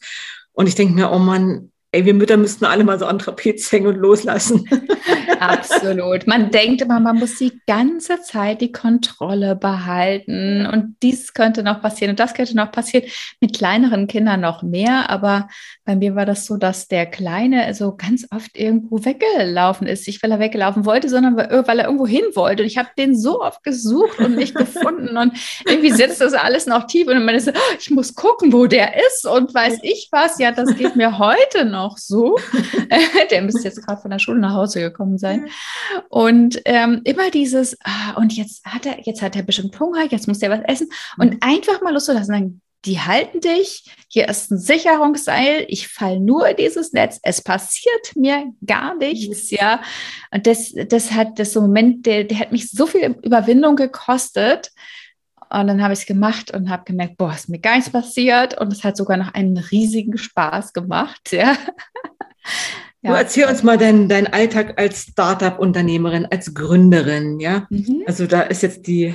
Und ich denke mir, oh Mann, ey, wir Mütter müssten alle mal so an Trapez hängen und loslassen. *laughs* Absolut. Man denkt immer, man muss die ganze Zeit die Kontrolle behalten und dies könnte noch passieren und das könnte noch passieren. Mit kleineren Kindern noch mehr, aber bei mir war das so, dass der Kleine so ganz oft irgendwo weggelaufen ist. Nicht, weil er weggelaufen wollte, sondern weil er irgendwo hin wollte. Und ich habe den so oft gesucht und nicht gefunden und irgendwie sitzt das alles noch tief und man ist so, ich muss gucken, wo der ist und weiß ich was. Ja, das geht mir heute noch so. *laughs* der müsste jetzt gerade von der Schule nach Hause gekommen sein. Und ähm, immer dieses, ah, und jetzt hat er, jetzt hat er bestimmt Hunger, jetzt muss er was essen. Und mhm. einfach mal loszulassen, sagen, die halten dich, hier ist ein Sicherungsseil, ich falle nur in dieses Netz, es passiert mir gar nichts, mhm. ja. Und das, das hat das Moment, der, der hat mich so viel Überwindung gekostet. Und dann habe ich es gemacht und habe gemerkt, boah, ist mir gar nichts passiert. Und es hat sogar noch einen riesigen Spaß gemacht. *laughs* Ja. Du erzähl uns mal deinen dein Alltag als Startup-Unternehmerin, als Gründerin, ja. Mhm. Also da ist jetzt die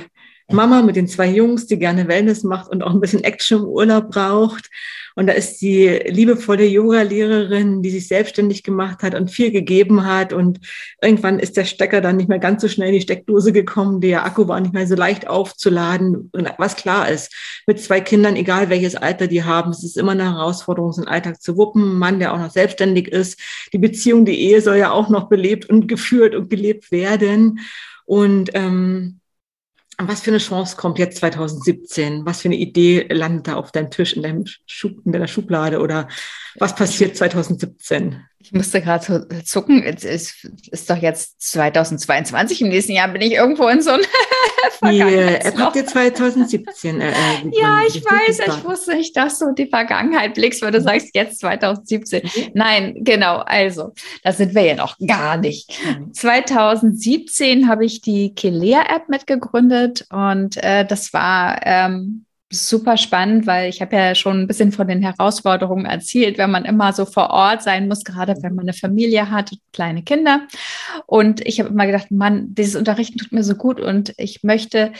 Mama mit den zwei Jungs, die gerne Wellness macht und auch ein bisschen Action im Urlaub braucht. Und da ist die liebevolle Yoga-Lehrerin, die sich selbstständig gemacht hat und viel gegeben hat. Und irgendwann ist der Stecker dann nicht mehr ganz so schnell in die Steckdose gekommen. Der Akku war nicht mehr so leicht aufzuladen. Und was klar ist, mit zwei Kindern, egal welches Alter die haben, es ist immer eine Herausforderung, so einen Alltag zu wuppen. Ein Mann, der auch noch selbstständig ist. Die Beziehung, die Ehe soll ja auch noch belebt und geführt und gelebt werden. Und ähm, was für eine Chance kommt jetzt 2017? Was für eine Idee landet da auf deinem Tisch, in, deinem Schub, in deiner Schublade? Oder was passiert 2017? Ich musste gerade so zucken. Es ist, ist, doch jetzt 2022. Im nächsten Jahr bin ich irgendwo in so einem Die App habt ihr 2017 äh, Ja, *laughs* ich weiß. Ich wusste nicht, dass du die Vergangenheit blickst, weil du sagst jetzt 2017. Mhm. Nein, genau. Also, da sind wir ja noch gar nicht. Mhm. 2017 habe ich die Kelea-App mitgegründet und äh, das war ähm, super spannend, weil ich habe ja schon ein bisschen von den Herausforderungen erzählt, wenn man immer so vor Ort sein muss, gerade wenn man eine Familie hat, kleine Kinder. Und ich habe immer gedacht, Mann, dieses Unterrichten tut mir so gut und ich möchte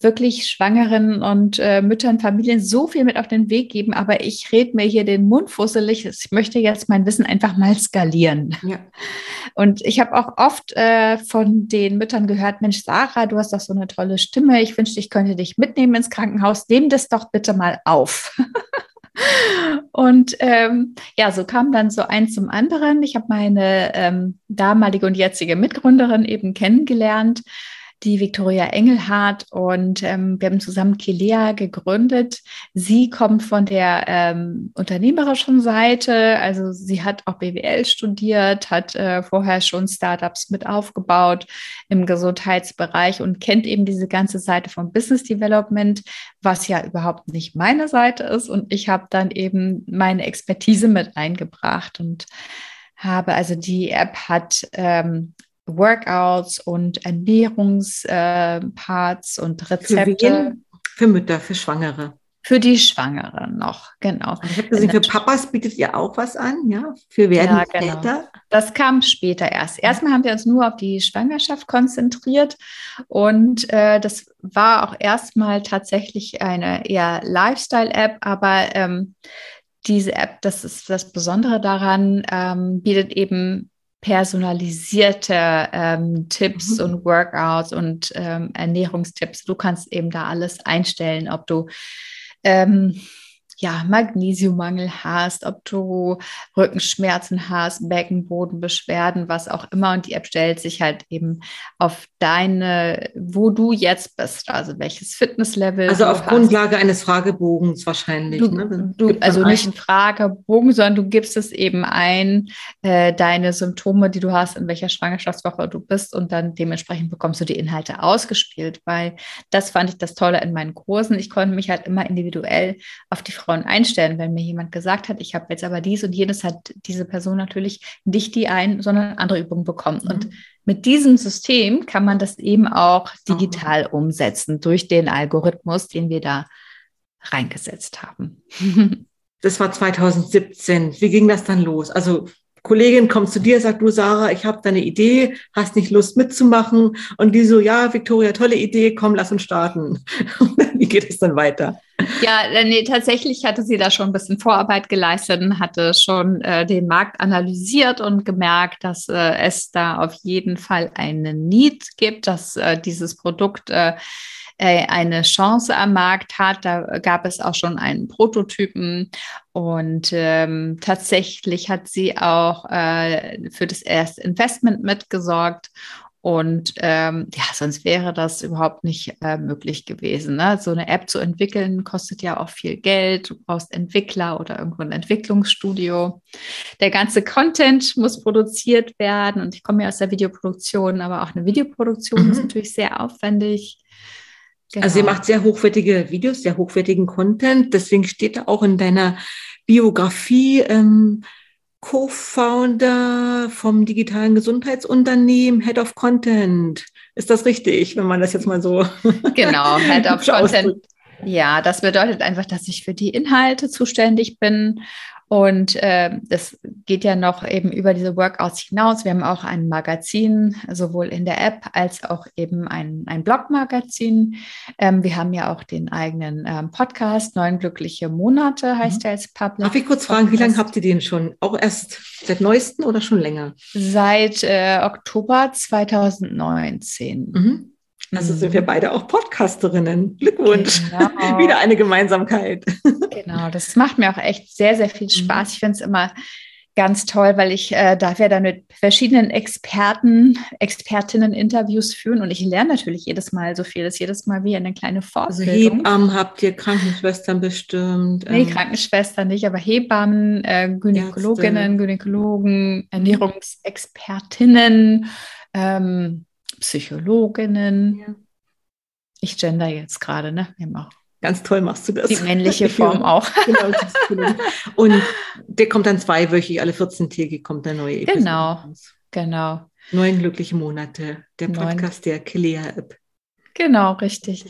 wirklich Schwangeren und äh, Müttern, Familien so viel mit auf den Weg geben, aber ich rede mir hier den Mund fusselig. Ich möchte jetzt mein Wissen einfach mal skalieren. Ja. Und ich habe auch oft äh, von den Müttern gehört, Mensch, Sarah, du hast doch so eine tolle Stimme. Ich wünschte, ich könnte dich mitnehmen ins Krankenhaus. Nehm das doch bitte mal auf. *laughs* Und ähm, ja, so kam dann so eins zum anderen. Ich habe meine ähm, damalige und jetzige Mitgründerin eben kennengelernt die Viktoria Engelhardt und ähm, wir haben zusammen Kilea gegründet. Sie kommt von der ähm, unternehmerischen Seite, also sie hat auch BWL studiert, hat äh, vorher schon Startups mit aufgebaut im Gesundheitsbereich und kennt eben diese ganze Seite von Business Development, was ja überhaupt nicht meine Seite ist. Und ich habe dann eben meine Expertise mit eingebracht und habe, also die App hat ähm, Workouts und Ernährungsparts äh, und Rezepte. Für, für Mütter, für Schwangere. Für die Schwangeren noch, genau. Also ich habe gesehen, für Papas bietet ihr auch was an, ja? Für werden ja, genau. Väter? Das kam später erst. Erstmal haben wir uns nur auf die Schwangerschaft konzentriert und äh, das war auch erstmal tatsächlich eine eher Lifestyle-App, aber ähm, diese App, das ist das Besondere daran, ähm, bietet eben personalisierte ähm, Tipps mhm. und Workouts und ähm, Ernährungstipps. Du kannst eben da alles einstellen, ob du ähm, ja, Magnesiummangel hast, ob du Rückenschmerzen hast, Beckenbodenbeschwerden, was auch immer. Und die App stellt sich halt eben auf deine, wo du jetzt bist, also welches Fitnesslevel. Also auf Grundlage eines Fragebogens wahrscheinlich. Du, ne? du, also nicht ein Fragebogen, sondern du gibst es eben ein, äh, deine Symptome, die du hast, in welcher Schwangerschaftswoche du bist und dann dementsprechend bekommst du die Inhalte ausgespielt, weil das fand ich das Tolle in meinen Kursen. Ich konnte mich halt immer individuell auf die Frauen einstellen. Wenn mir jemand gesagt hat, ich habe jetzt aber dies und jenes, hat diese Person natürlich nicht die ein, sondern andere Übungen bekommen. Mhm. Und mit diesem System kann man das eben auch digital mhm. umsetzen durch den Algorithmus, den wir da reingesetzt haben. *laughs* Das war 2017. Wie ging das dann los? Also Kollegin kommt zu dir, sagt du, Sarah, ich habe da eine Idee, hast nicht Lust mitzumachen? Und die so, ja, Victoria, tolle Idee, komm, lass uns starten. *laughs* Wie geht es dann weiter? Ja, äh, nee, tatsächlich hatte sie da schon ein bisschen Vorarbeit geleistet und hatte schon äh, den Markt analysiert und gemerkt, dass äh, es da auf jeden Fall einen Need gibt, dass äh, dieses Produkt äh, äh, eine Chance am Markt hat. Da gab es auch schon einen Prototypen und ähm, tatsächlich hat sie auch äh, für das erste Investment mitgesorgt. Und ähm, ja, sonst wäre das überhaupt nicht äh, möglich gewesen. Ne? So eine App zu entwickeln kostet ja auch viel Geld. Du brauchst Entwickler oder irgendwo ein Entwicklungsstudio. Der ganze Content muss produziert werden. Und ich komme ja aus der Videoproduktion, aber auch eine Videoproduktion mhm. ist natürlich sehr aufwendig. Genau. Also sie macht sehr hochwertige Videos, sehr hochwertigen Content. Deswegen steht da auch in deiner Biografie ähm, Co-Founder vom digitalen Gesundheitsunternehmen, Head of Content. Ist das richtig, wenn man das jetzt mal so *laughs* genau Head of *laughs* Content? Ja, das bedeutet einfach, dass ich für die Inhalte zuständig bin und äh, das geht ja noch eben über diese Workouts hinaus. Wir haben auch ein Magazin, sowohl in der App als auch eben ein, ein Blogmagazin. Ähm, wir haben ja auch den eigenen ähm, Podcast, Neun glückliche Monate heißt mhm. er als Public. Darf ich kurz fragen, wie lange habt ihr den schon? Auch erst seit neuesten oder schon länger? Seit äh, Oktober 2019. Mhm. Also sind wir mhm. beide auch Podcasterinnen. Glückwunsch. Genau. *laughs* Wieder eine Gemeinsamkeit. Genau, das macht mir auch echt sehr, sehr viel mhm. Spaß. Ich finde es immer ganz toll, weil ich äh, darf ja dann mit verschiedenen Experten, Expertinnen Interviews führen und ich lerne natürlich jedes Mal so viel. Das ist jedes Mal wie eine kleine Fortbildung. Also Hebammen habt ihr, Krankenschwestern bestimmt? Nee, ähm, Krankenschwestern nicht, aber Hebammen, äh, Gynäkologinnen, Ärzte. Gynäkologen, Ernährungsexpertinnen, ähm, Psychologinnen. Ja. Ich gender jetzt gerade, ne? Wir haben auch Ganz toll machst du das. Die männliche *laughs* Form auch. *laughs* genau, Und der kommt dann zweiwöchig, alle 14 Tage kommt eine neue Episode. Genau, genau. Neun glückliche Monate, der Podcast Neun. der Kilea-App. Genau, richtig.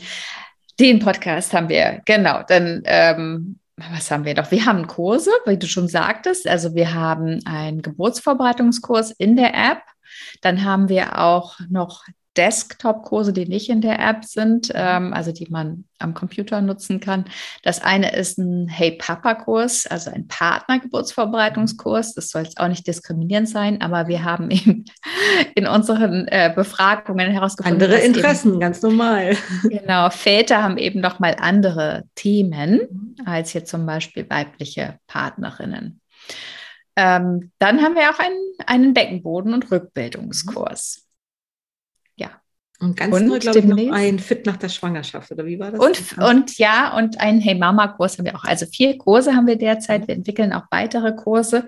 Den Podcast haben wir, genau. Dann, ähm, was haben wir noch? Wir haben Kurse, wie du schon sagtest. Also wir haben einen Geburtsvorbereitungskurs in der App. Dann haben wir auch noch Desktop-Kurse, die nicht in der App sind, mhm. ähm, also die man am Computer nutzen kann. Das eine ist ein Hey Papa-Kurs, also ein Partnergeburtsvorbereitungskurs. Das soll jetzt auch nicht diskriminierend sein, aber wir haben *laughs* eben in unseren äh, Befragungen herausgefunden. Andere Interessen, eben, ganz normal. Genau, Väter haben eben noch mal andere Themen mhm. als jetzt zum Beispiel weibliche Partnerinnen. Ähm, dann haben wir auch einen, einen Beckenboden- und Rückbildungskurs. Ja. Und ganz und neu, glaube ich, noch ein Fit nach der Schwangerschaft, oder wie war das? Und, und ja, und ein Hey Mama-Kurs haben wir auch. Also vier Kurse haben wir derzeit. Wir entwickeln auch weitere Kurse.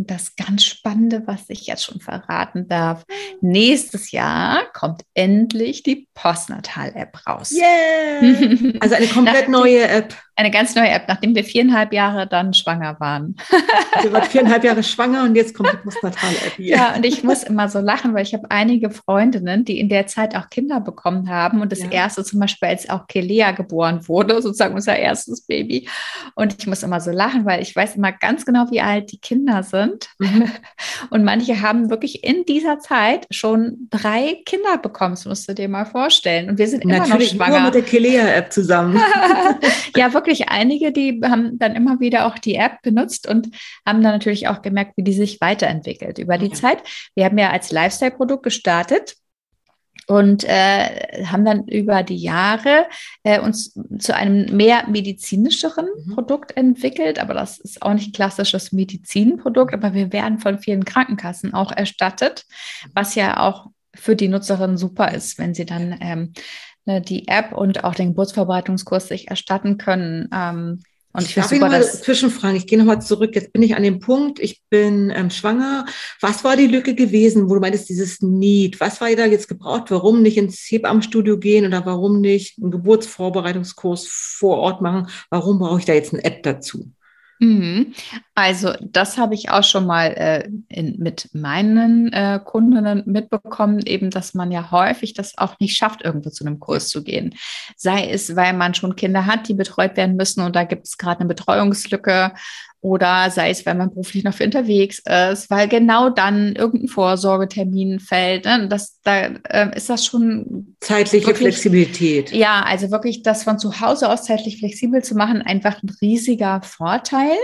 Und das ganz Spannende, was ich jetzt schon verraten darf, nächstes Jahr kommt endlich die Postnatal-App raus. Yeah! Also eine *laughs* komplett neue App. Eine ganz neue App, nachdem wir viereinhalb Jahre dann schwanger waren. *laughs* Also ihr wart viereinhalb Jahre schwanger und jetzt kommt die Postnatal-App. Yeah. Ja, und ich muss immer so lachen, weil ich habe einige Freundinnen, die in der Zeit auch Kinder bekommen haben. Und das ja. erste zum Beispiel, als auch Kelea geboren wurde, sozusagen unser erstes Baby. Und ich muss immer so lachen, weil ich weiß immer ganz genau, wie alt die Kinder sind sind. Mhm. *laughs* Und manche haben wirklich in dieser Zeit schon drei Kinder bekommen. Das musst du dir mal vorstellen. Und wir sind immer Natürlich noch schwanger. Nur mit der Kelea-App zusammen. *laughs* ja, wirklich einige, die haben dann immer wieder auch die App benutzt und haben dann natürlich auch gemerkt, wie die sich weiterentwickelt über die ja. Zeit. Wir haben ja als Lifestyle-Produkt gestartet und äh, haben dann über die Jahre äh, uns zu einem mehr medizinischeren mhm. Produkt entwickelt. Aber das ist auch nicht ein klassisches Medizinprodukt, aber wir werden von vielen Krankenkassen auch erstattet, was ja auch für die Nutzerin super ist, wenn sie dann ähm, ne, die App und auch den Geburtsvorbereitungskurs sich erstatten können. Ähm, und ich, ich darf super, mal zwischenfragen. Ich gehe nochmal zurück. Jetzt bin ich an dem Punkt, ich bin ähm, schwanger. Was war die Lücke gewesen, wo du meintest, dieses Need? Was war da jetzt gebraucht? Warum nicht ins Hebammenstudio gehen oder warum nicht einen Geburtsvorbereitungskurs vor Ort machen? Warum brauche ich da jetzt eine App dazu? Mhm. Also das habe ich auch schon mal äh, in, mit meinen äh, Kundinnen mitbekommen, eben, dass man ja häufig das auch nicht schafft, irgendwo zu einem Kurs zu gehen. Sei es, weil man schon Kinder hat, die betreut werden müssen und da gibt es gerade eine Betreuungslücke oder sei es, weil man beruflich noch für unterwegs ist, weil genau dann irgendein Vorsorgetermin fällt. Ne? Das, da äh, ist das schon zeitliche wirklich, Flexibilität. Ja, also wirklich das von zu Hause aus zeitlich flexibel zu machen, einfach ein riesiger Vorteil.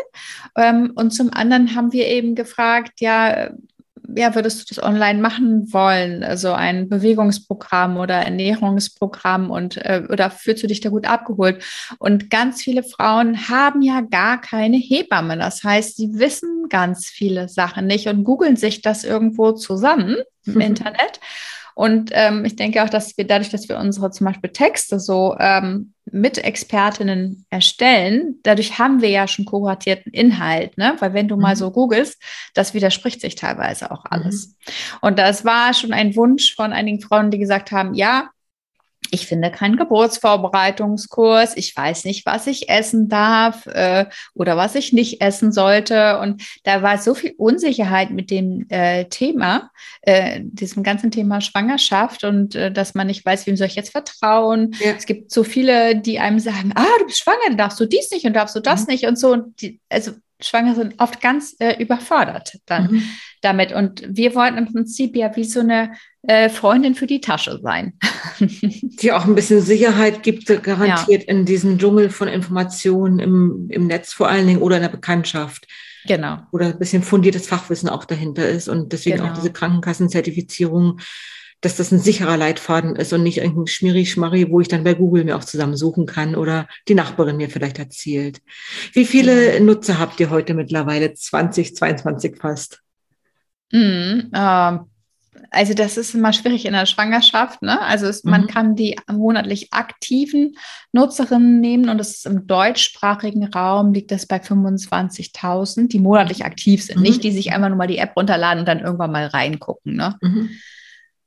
Ähm, und zum anderen haben wir eben gefragt, ja, ja, würdest du das online machen wollen? Also ein Bewegungsprogramm oder Ernährungsprogramm und äh, oder fühlst du dich da gut abgeholt? Und ganz viele Frauen haben ja gar keine Hebamme. Das heißt, sie wissen ganz viele Sachen nicht und googeln sich das irgendwo zusammen im. *laughs* Internet und ähm, ich denke auch, dass wir dadurch, dass wir unsere zum Beispiel Texte so ähm, mit Expertinnen erstellen, dadurch haben wir ja schon kuratierten Inhalt, ne? Weil wenn du mhm. mal so googelst, das widerspricht sich teilweise auch alles. Mhm. Und das war schon ein Wunsch von einigen Frauen, die gesagt haben, ja, ich finde keinen Geburtsvorbereitungskurs, ich weiß nicht, was ich essen darf äh, oder was ich nicht essen sollte. Und da war so viel Unsicherheit mit dem äh, Thema, äh, diesem ganzen Thema Schwangerschaft und äh, dass man nicht weiß, wem soll ich jetzt vertrauen. Ja. Es gibt so viele, die einem sagen, ah, du bist schwanger, dann darfst du dies nicht und darfst du das mhm. nicht und so. Und die, also Schwangere sind oft ganz äh, überfordert dann mhm. damit. Und wir wollten im Prinzip ja wie so eine äh, Freundin für die Tasche sein. *laughs* Die auch ein bisschen Sicherheit gibt, garantiert ja. in diesem Dschungel von Informationen im, im Netz vor allen Dingen oder in der Bekanntschaft. Genau. Oder ein bisschen fundiertes Fachwissen auch dahinter ist und deswegen genau. auch diese Krankenkassenzertifizierung dass das ein sicherer Leitfaden ist und nicht irgendein Schmiri-Schmarri, wo ich dann bei Google mir auch zusammensuchen kann oder die Nachbarin mir vielleicht erzählt. Wie viele Nutzer habt ihr heute mittlerweile? 2022 fast. Mm, äh, also das ist immer schwierig in der Schwangerschaft. Ne? Also es, mhm. man kann die monatlich aktiven Nutzerinnen nehmen und es ist im deutschsprachigen Raum liegt das bei 25.000, die monatlich aktiv sind, mhm. nicht die sich einmal nur mal die App runterladen und dann irgendwann mal reingucken. Ne? Mhm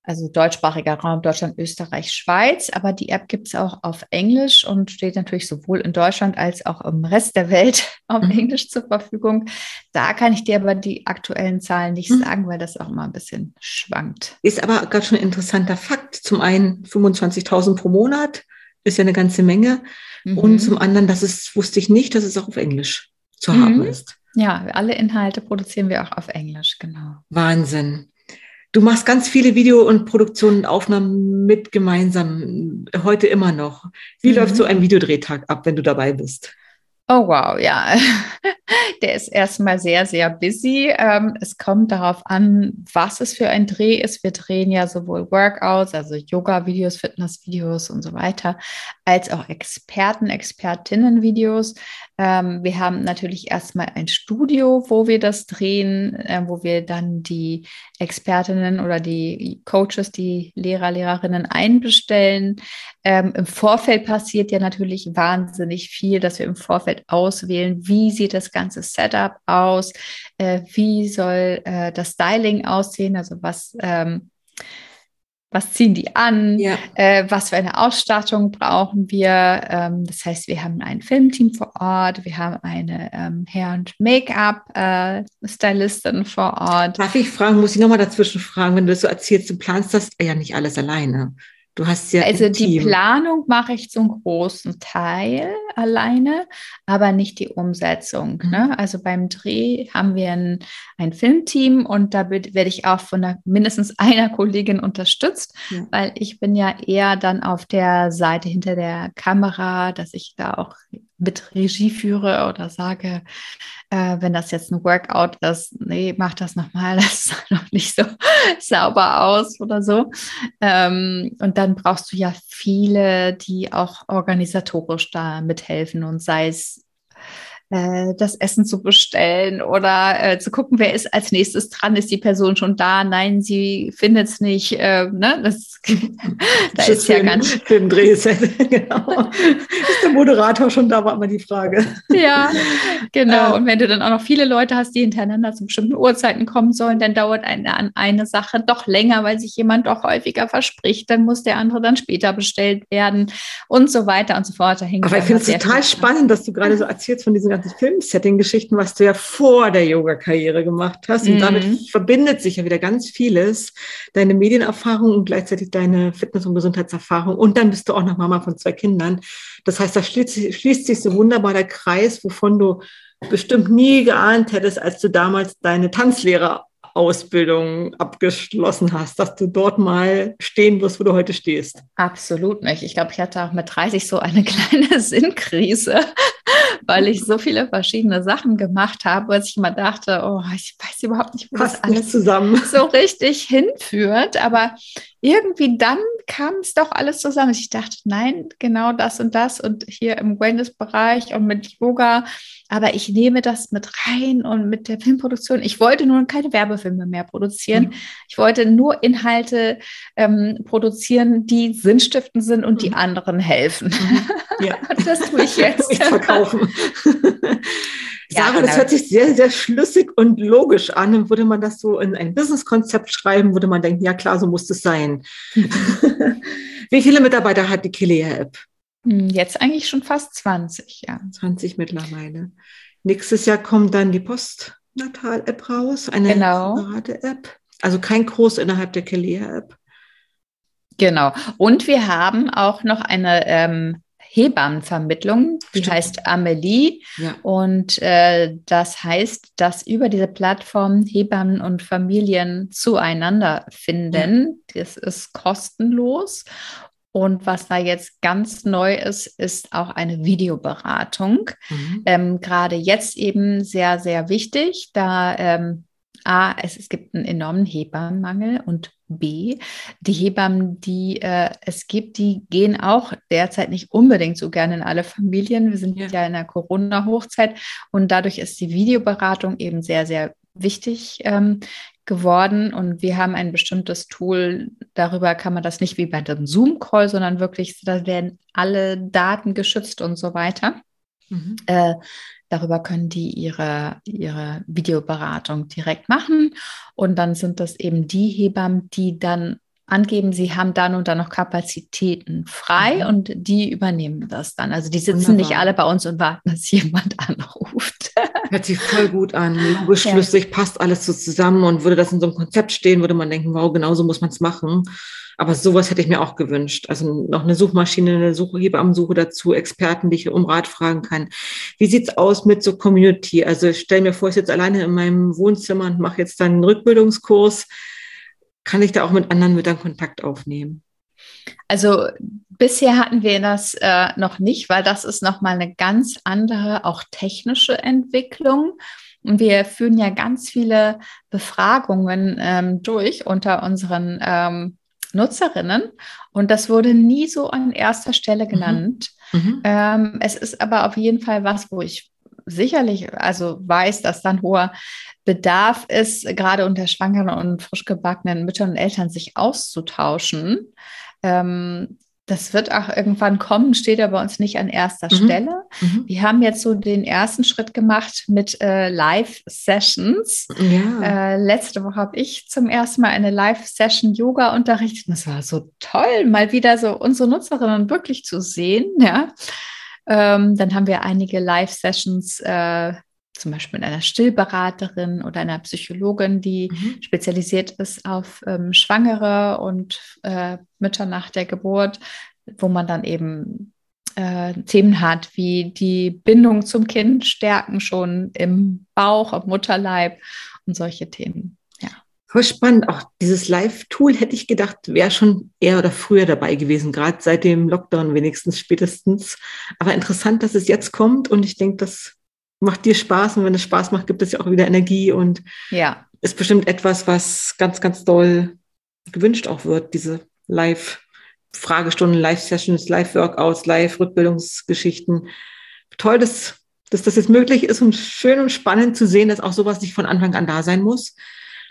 also deutschsprachiger Raum, Deutschland, Österreich, Schweiz. Aber die App gibt es auch auf Englisch und steht natürlich sowohl in Deutschland als auch im Rest der Welt *laughs* auf mhm. Englisch zur Verfügung. Da kann ich dir aber die aktuellen Zahlen nicht mhm. sagen, weil das auch immer ein bisschen schwankt. Ist aber gerade schon ein interessanter Fakt. Zum einen 25.000 pro Monat ist ja eine ganze Menge. Mhm. Und zum anderen, das ist, wusste ich nicht, dass es auch auf Englisch zu haben mhm. ist. Ja, alle Inhalte produzieren wir auch auf Englisch, genau. Wahnsinn. Du machst ganz viele Video- und Produktionen und Aufnahmen mit gemeinsam, heute immer noch. Wie mhm. läuft so ein Videodrehtag ab, wenn du dabei bist? Oh wow, ja. *laughs* Der ist erstmal sehr, sehr busy. Ähm, es kommt darauf an, was es für ein Dreh ist. Wir drehen ja sowohl Workouts, also Yoga-Videos, Fitness-Videos und so weiter, als auch Experten, Expertinnen-Videos. Ähm, wir haben natürlich erstmal ein Studio, wo wir das drehen, äh, wo wir dann die Expertinnen oder die Coaches, die Lehrer, Lehrerinnen einbestellen. Ähm, Im Vorfeld passiert ja natürlich wahnsinnig viel, dass wir im Vorfeld auswählen, wie sieht das ganze Setup aus, äh, wie soll äh, das Styling aussehen, also was. Ähm, was ziehen die an, ja. äh, was für eine Ausstattung brauchen wir. Ähm, das heißt, wir haben ein Filmteam vor Ort, wir haben eine ähm, Hair- und Make-up-Stylistin äh, vor Ort. Darf ich fragen, muss ich nochmal dazwischen fragen, wenn du das so erzählst, du planst das ja nicht alles alleine. Du hast ja also die Planung mache ich zum großen Teil alleine, aber nicht die Umsetzung. Mhm. Ne? Also beim Dreh haben wir ein, ein Filmteam und da werde ich auch von einer, mindestens einer Kollegin unterstützt, ja. weil ich bin ja eher dann auf der Seite hinter der Kamera, dass ich da auch mit Regie führe oder sage, äh, wenn das jetzt ein Workout ist, nee, mach das nochmal, *laughs* das sah noch nicht so *laughs* sauber aus oder so. Ähm, und dann brauchst du ja viele, die auch organisatorisch da mithelfen und sei es äh, das Essen zu bestellen oder äh, zu gucken, wer ist als nächstes dran, ist die Person schon da? Nein, sie findet es nicht. Äh, ne? Das, *laughs* da ist ja ganz *laughs* für ein Drehset, *laughs* genau. ist der Moderator schon da, war immer die Frage. Ja, genau. Und wenn du dann auch noch viele Leute hast, die hintereinander zu bestimmten Uhrzeiten kommen sollen, dann dauert eine, eine Sache doch länger, weil sich jemand doch häufiger verspricht. Dann muss der andere dann später bestellt werden und so weiter und so fort. Aber ich finde es total spannend, dass du gerade so erzählst von diesen ganzen Filmsetting-Geschichten, was du ja vor der Yoga-Karriere gemacht hast. Und mhm. damit verbindet sich ja wieder ganz vieles. Deine Medienerfahrung und gleichzeitig deine Fitness- und Gesundheitserfahrung. Und dann bist du auch noch Mama von zwei Kindern. Das heißt, da schließt, schließt sich so wunderbar der Kreis, wovon du bestimmt nie geahnt hättest, als du damals deine Tanzlehrer Ausbildung abgeschlossen hast, dass du dort mal stehen wirst, wo du heute stehst. Absolut nicht. Ich glaube, ich hatte auch mit 30 so eine *laughs* kleine Sinnkrise, weil ich so viele verschiedene Sachen gemacht habe, dass ich immer dachte, oh, ich weiß überhaupt nicht, wo Passt das alles zusammen. so richtig hinführt. Aber irgendwie dann kam es doch alles zusammen. Ich dachte, nein, genau das und das und hier im Wellness-Bereich und mit Yoga. Aber ich nehme das mit rein und mit der Filmproduktion. Ich wollte nur keine Werbefilme mehr produzieren. Mhm. Ich wollte nur Inhalte ähm, produzieren, die sinnstiftend sind und mhm. die anderen helfen. Mhm. Ja. *laughs* das tue ich jetzt. Ich verkaufen. *laughs* Sarah, ja, das hört sich sehr, sehr schlüssig und logisch an. Und würde man das so in ein Businesskonzept schreiben, würde man denken, ja klar, so muss es sein. *laughs* Wie viele Mitarbeiter hat die Kilea-App? Hm, jetzt eigentlich schon fast 20, ja. 20 mittlerweile. Nächstes Jahr kommt dann die Postnatal-App raus, eine genau. App. Also kein Kurs innerhalb der Kilea-App. Genau. Und wir haben auch noch eine ähm, Hebammenvermittlung, die Stimmt. heißt Amelie. Ja. Und äh, das heißt, dass über diese Plattform Hebammen und Familien zueinander finden. Ja. Das ist kostenlos. Und was da jetzt ganz neu ist, ist auch eine Videoberatung. Mhm. Ähm, Gerade jetzt eben sehr, sehr wichtig, da ähm, A, es, es gibt einen enormen Hebammenmangel und B, die Hebammen, die äh, es gibt, die gehen auch derzeit nicht unbedingt so gerne in alle Familien. Wir sind ja, ja in der Corona-Hochzeit und dadurch ist die Videoberatung eben sehr, sehr wichtig ähm, geworden und wir haben ein bestimmtes Tool, darüber kann man das nicht wie bei einem Zoom-Call, sondern wirklich, da werden alle Daten geschützt und so weiter. Mhm. Äh, Darüber können die ihre, ihre Videoberatung direkt machen. Und dann sind das eben die Hebammen, die dann angeben, sie haben dann und dann noch Kapazitäten frei mhm. und die übernehmen das dann. Also die sitzen Wunderbar. nicht alle bei uns und warten, dass *laughs* jemand anruft. Hört sich voll gut an, logisch, ja. schlüssig, passt alles so zusammen und würde das in so einem Konzept stehen, würde man denken, wow, genau so muss man es machen. Aber sowas hätte ich mir auch gewünscht. Also noch eine Suchmaschine, eine Suche, Hebammensuche dazu, Experten, die ich um Rat fragen kann. Wie sieht's aus mit so Community? Also ich stelle mir vor, ich sitze alleine in meinem Wohnzimmer und mache jetzt dann einen Rückbildungskurs. Kann ich da auch mit anderen Müttern Kontakt aufnehmen? Also bisher hatten wir das äh, noch nicht, weil das ist nochmal eine ganz andere, auch technische Entwicklung. Und wir führen ja ganz viele Befragungen ähm, durch unter unseren ähm, Nutzerinnen. Und das wurde nie so an erster Stelle mhm. genannt. Mhm. Ähm, es ist aber auf jeden Fall was, wo ich sicherlich also weiß, dass dann hoher Bedarf ist, gerade unter schwangeren und frisch gebackenen Müttern und Eltern sich auszutauschen. Ähm, das wird auch irgendwann kommen, steht aber bei uns nicht an erster mhm. Stelle. Mhm. Wir haben jetzt so den ersten Schritt gemacht mit äh, Live-Sessions. Ja. Äh, letzte Woche habe ich zum ersten Mal eine Live-Session Yoga unterrichtet. Das war so toll, mal wieder so unsere Nutzerinnen wirklich zu sehen. Ja. Ähm, dann haben wir einige Live-Sessions äh, zum Beispiel mit einer Stillberaterin oder einer Psychologin, die mhm. spezialisiert ist auf ähm, Schwangere und äh, Mütter nach der Geburt, wo man dann eben äh, Themen hat, wie die Bindung zum Kind stärken schon im Bauch, am Mutterleib und solche Themen. Ja. Voll spannend. Auch dieses Live-Tool hätte ich gedacht, wäre schon eher oder früher dabei gewesen, gerade seit dem Lockdown wenigstens spätestens. Aber interessant, dass es jetzt kommt und ich denke, das macht dir Spaß und wenn es Spaß macht, gibt es ja auch wieder Energie und ja. ist bestimmt etwas, was ganz, ganz doll gewünscht auch wird, diese Live-Fragestunden, Live-Sessions, Live-Workouts, Live-Rückbildungsgeschichten. Toll, dass, dass das jetzt möglich ist und schön und spannend zu sehen, dass auch sowas nicht von Anfang an da sein muss,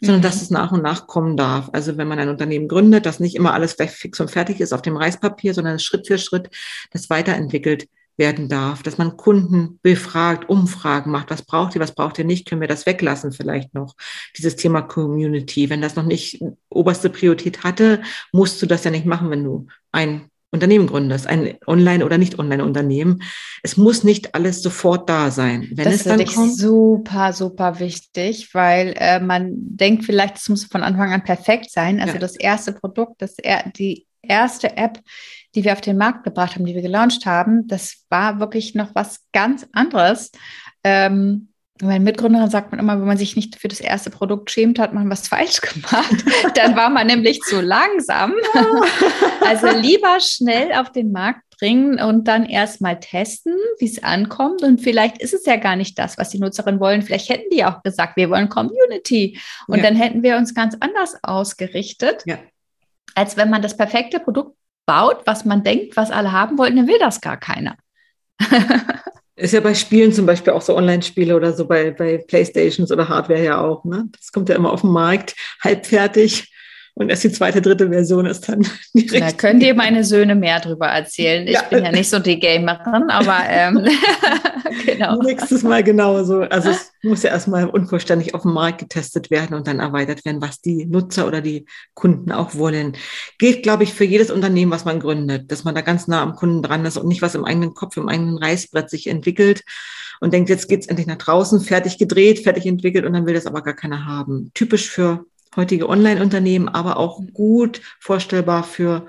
sondern mhm. dass es nach und nach kommen darf. Also wenn man ein Unternehmen gründet, dass nicht immer alles gleich fix und fertig ist auf dem Reispapier, sondern Schritt für Schritt das weiterentwickelt werden darf, dass man Kunden befragt, Umfragen macht, was braucht ihr, was braucht ihr nicht, können wir das weglassen vielleicht noch, dieses Thema Community. Wenn das noch nicht oberste Priorität hatte, musst du das ja nicht machen, wenn du ein Unternehmen gründest, ein Online- oder nicht Online-Unternehmen. Es muss nicht alles sofort da sein. Wenn das es dann kommt, super, super wichtig, weil äh, man denkt vielleicht, es muss von Anfang an perfekt sein. Also ja. das erste Produkt, das die erste App, die wir auf den Markt gebracht haben, die wir gelauncht haben, das war wirklich noch was ganz anderes. Ähm, meine Mitgründerin sagt man immer, wenn man sich nicht für das erste Produkt schämt, hat man was *laughs* falsch gemacht. Dann war man nämlich zu langsam. *laughs* also lieber schnell auf den Markt bringen und dann erstmal testen, wie es ankommt. Und vielleicht ist es ja gar nicht das, was die Nutzerinnen wollen. Vielleicht hätten die auch gesagt, wir wollen Community. Und ja. dann hätten wir uns ganz anders ausgerichtet. Ja als wenn man das perfekte Produkt baut, was man denkt, was alle haben wollten, dann will das gar keiner. *laughs* Ist ja bei Spielen zum Beispiel auch so Online-Spiele oder so bei, bei Playstations oder Hardware ja auch. Ne? Das kommt ja immer auf den Markt, halbfertig. Und erst die zweite, dritte Version ist dann die richtige. Da könnt ihr meine Söhne mehr drüber erzählen. Ich ja. bin ja nicht so die Gamerin, aber ähm, *laughs* genau. Nächstes Mal genauso. Also es muss ja erstmal unvollständig auf dem Markt getestet werden und dann erweitert werden, was die Nutzer oder die Kunden auch wollen. Gilt, glaube ich, für jedes Unternehmen, was man gründet, dass man da ganz nah am Kunden dran ist und nicht was im eigenen Kopf, im eigenen Reißbrett sich entwickelt und denkt, jetzt geht's endlich nach draußen, fertig gedreht, fertig entwickelt und dann will das aber gar keiner haben. Typisch für heutige Online-Unternehmen, aber auch gut vorstellbar für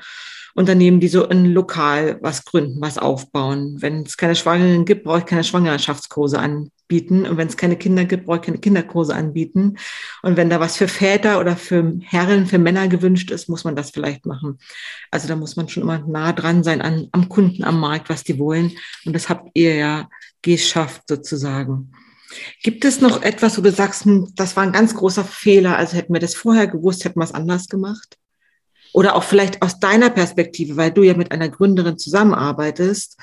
Unternehmen, die so in lokal was gründen, was aufbauen. Wenn es keine Schwangeren gibt, brauche ich keine Schwangerschaftskurse anbieten. Und wenn es keine Kinder gibt, brauche ich keine Kinderkurse anbieten. Und wenn da was für Väter oder für Herren, für Männer gewünscht ist, muss man das vielleicht machen. Also da muss man schon immer nah dran sein an, am Kunden, am Markt, was die wollen. Und das habt ihr ja geschafft sozusagen. Gibt es noch etwas, wo du sagst, hm, das war ein ganz großer Fehler, also hätten wir das vorher gewusst, hätten wir es anders gemacht? Oder auch vielleicht aus deiner Perspektive, weil du ja mit einer Gründerin zusammenarbeitest,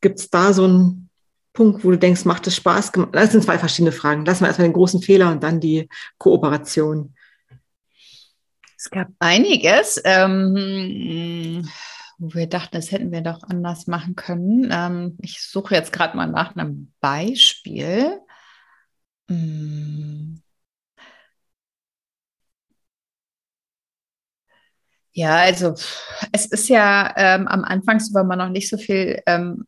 gibt es da so einen Punkt, wo du denkst, macht es Spaß? Das sind zwei verschiedene Fragen. Lassen wir erstmal den großen Fehler und dann die Kooperation. Es gab einiges, ähm, wo wir dachten, das hätten wir doch anders machen können. Ähm, ich suche jetzt gerade mal nach einem Beispiel. Hm. Ja, also es ist ja ähm, am Anfang, so, weil man noch nicht so viel ähm,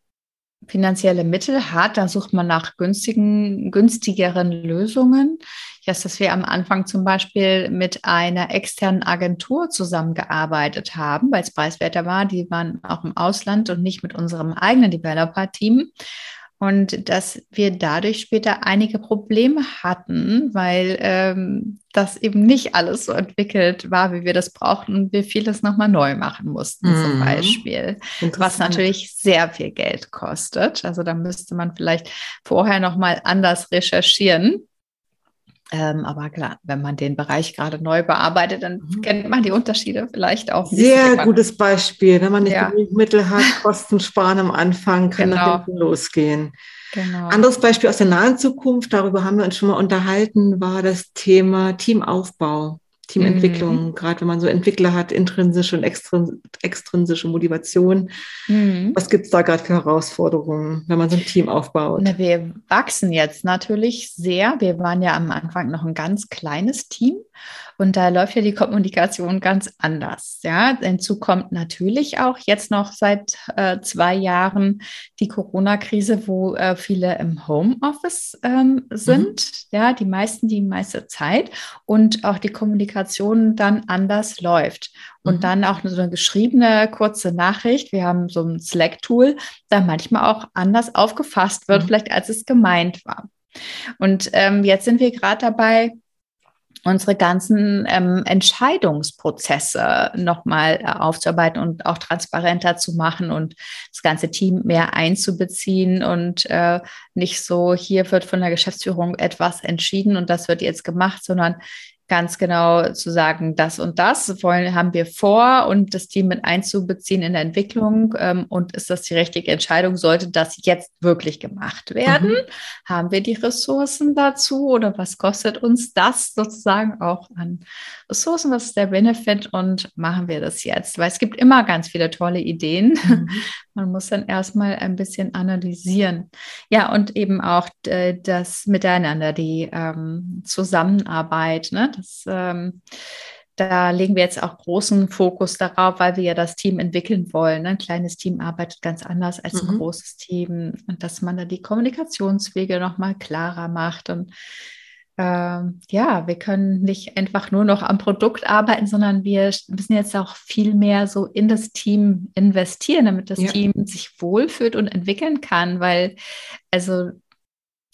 finanzielle Mittel hat, da sucht man nach günstigen, günstigeren Lösungen. Ich weiß, dass wir am Anfang zum Beispiel mit einer externen Agentur zusammengearbeitet haben, weil es preiswerter war. Die waren auch im Ausland und nicht mit unserem eigenen Developer-Team. Und dass wir dadurch später einige Probleme hatten, weil ähm, das eben nicht alles so entwickelt war, wie wir das brauchten und wir vieles nochmal neu machen mussten, mhm. zum Beispiel, was natürlich sehr viel Geld kostet. Also da müsste man vielleicht vorher nochmal anders recherchieren. Ähm, aber klar, wenn man den Bereich gerade neu bearbeitet, dann mhm. kennt man die Unterschiede vielleicht auch. Sehr gutes Beispiel. Wenn man nicht ja. genug Mittel hat, Kosten sparen am Anfang, kann genau. nach hinten losgehen. Genau. Anderes Beispiel aus der nahen Zukunft, darüber haben wir uns schon mal unterhalten, war das Thema Teamaufbau. Teamentwicklung, mhm. gerade wenn man so Entwickler hat, intrinsische und extrinsische Motivation. Mhm. Was gibt es da gerade für Herausforderungen, wenn man so ein Team aufbaut? Na, wir wachsen jetzt natürlich sehr. Wir waren ja am Anfang noch ein ganz kleines Team und da läuft ja die Kommunikation ganz anders. Ja, hinzu kommt natürlich auch jetzt noch seit äh, zwei Jahren die Corona-Krise, wo äh, viele im Homeoffice ähm, sind. Mhm. Ja, die meisten die meiste Zeit und auch die Kommunikation dann anders läuft. Und mhm. dann auch so eine geschriebene kurze Nachricht. Wir haben so ein Slack-Tool, da manchmal auch anders aufgefasst wird, mhm. vielleicht als es gemeint war. Und ähm, jetzt sind wir gerade dabei, unsere ganzen ähm, Entscheidungsprozesse nochmal äh, aufzuarbeiten und auch transparenter zu machen und das ganze Team mehr einzubeziehen. Und äh, nicht so, hier wird von der Geschäftsführung etwas entschieden und das wird jetzt gemacht, sondern ganz genau zu sagen, das und das wollen, haben wir vor und das Team mit einzubeziehen in der Entwicklung. Ähm, und ist das die richtige Entscheidung? Sollte das jetzt wirklich gemacht werden? Mhm. Haben wir die Ressourcen dazu oder was kostet uns das sozusagen auch an Ressourcen? Was ist der Benefit und machen wir das jetzt? Weil es gibt immer ganz viele tolle Ideen. Mhm. *laughs* Man muss dann erstmal ein bisschen analysieren. Ja, und eben auch äh, das Miteinander, die ähm, Zusammenarbeit. Ne? Das, ähm, da legen wir jetzt auch großen Fokus darauf, weil wir ja das Team entwickeln wollen. Ne? Ein kleines Team arbeitet ganz anders als mhm. ein großes Team und dass man da die Kommunikationswege nochmal klarer macht und ähm, ja, wir können nicht einfach nur noch am Produkt arbeiten, sondern wir müssen jetzt auch viel mehr so in das Team investieren, damit das ja. Team sich wohlfühlt und entwickeln kann, weil also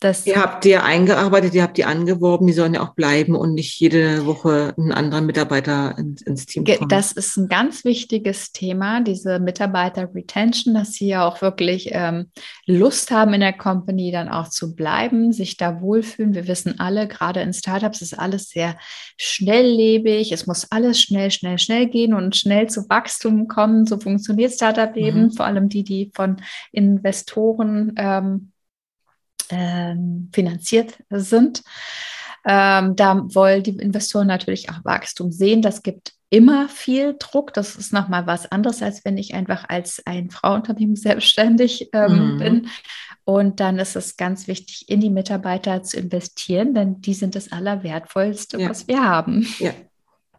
das ihr habt die eingearbeitet, ihr habt die angeworben, die sollen ja auch bleiben und nicht jede Woche ein anderer Mitarbeiter ins, ins Team kommen. Das ist ein ganz wichtiges Thema, diese Mitarbeiter-Retention, dass sie ja auch wirklich ähm, Lust haben, in der Company dann auch zu bleiben, sich da wohlfühlen. Wir wissen alle, gerade in Startups ist alles sehr schnelllebig. Es muss alles schnell, schnell, schnell gehen und schnell zu Wachstum kommen. So funktioniert Startup-Leben, mhm. vor allem die, die von Investoren ähm, ähm, finanziert sind. Ähm, da wollen die Investoren natürlich auch Wachstum sehen. Das gibt immer viel Druck. Das ist nochmal was anderes, als wenn ich einfach als ein Frauenunternehmen *laughs* selbstständig ähm, mhm. bin. Und dann ist es ganz wichtig, in die Mitarbeiter zu investieren, denn die sind das Allerwertvollste, ja. was wir haben. Ja,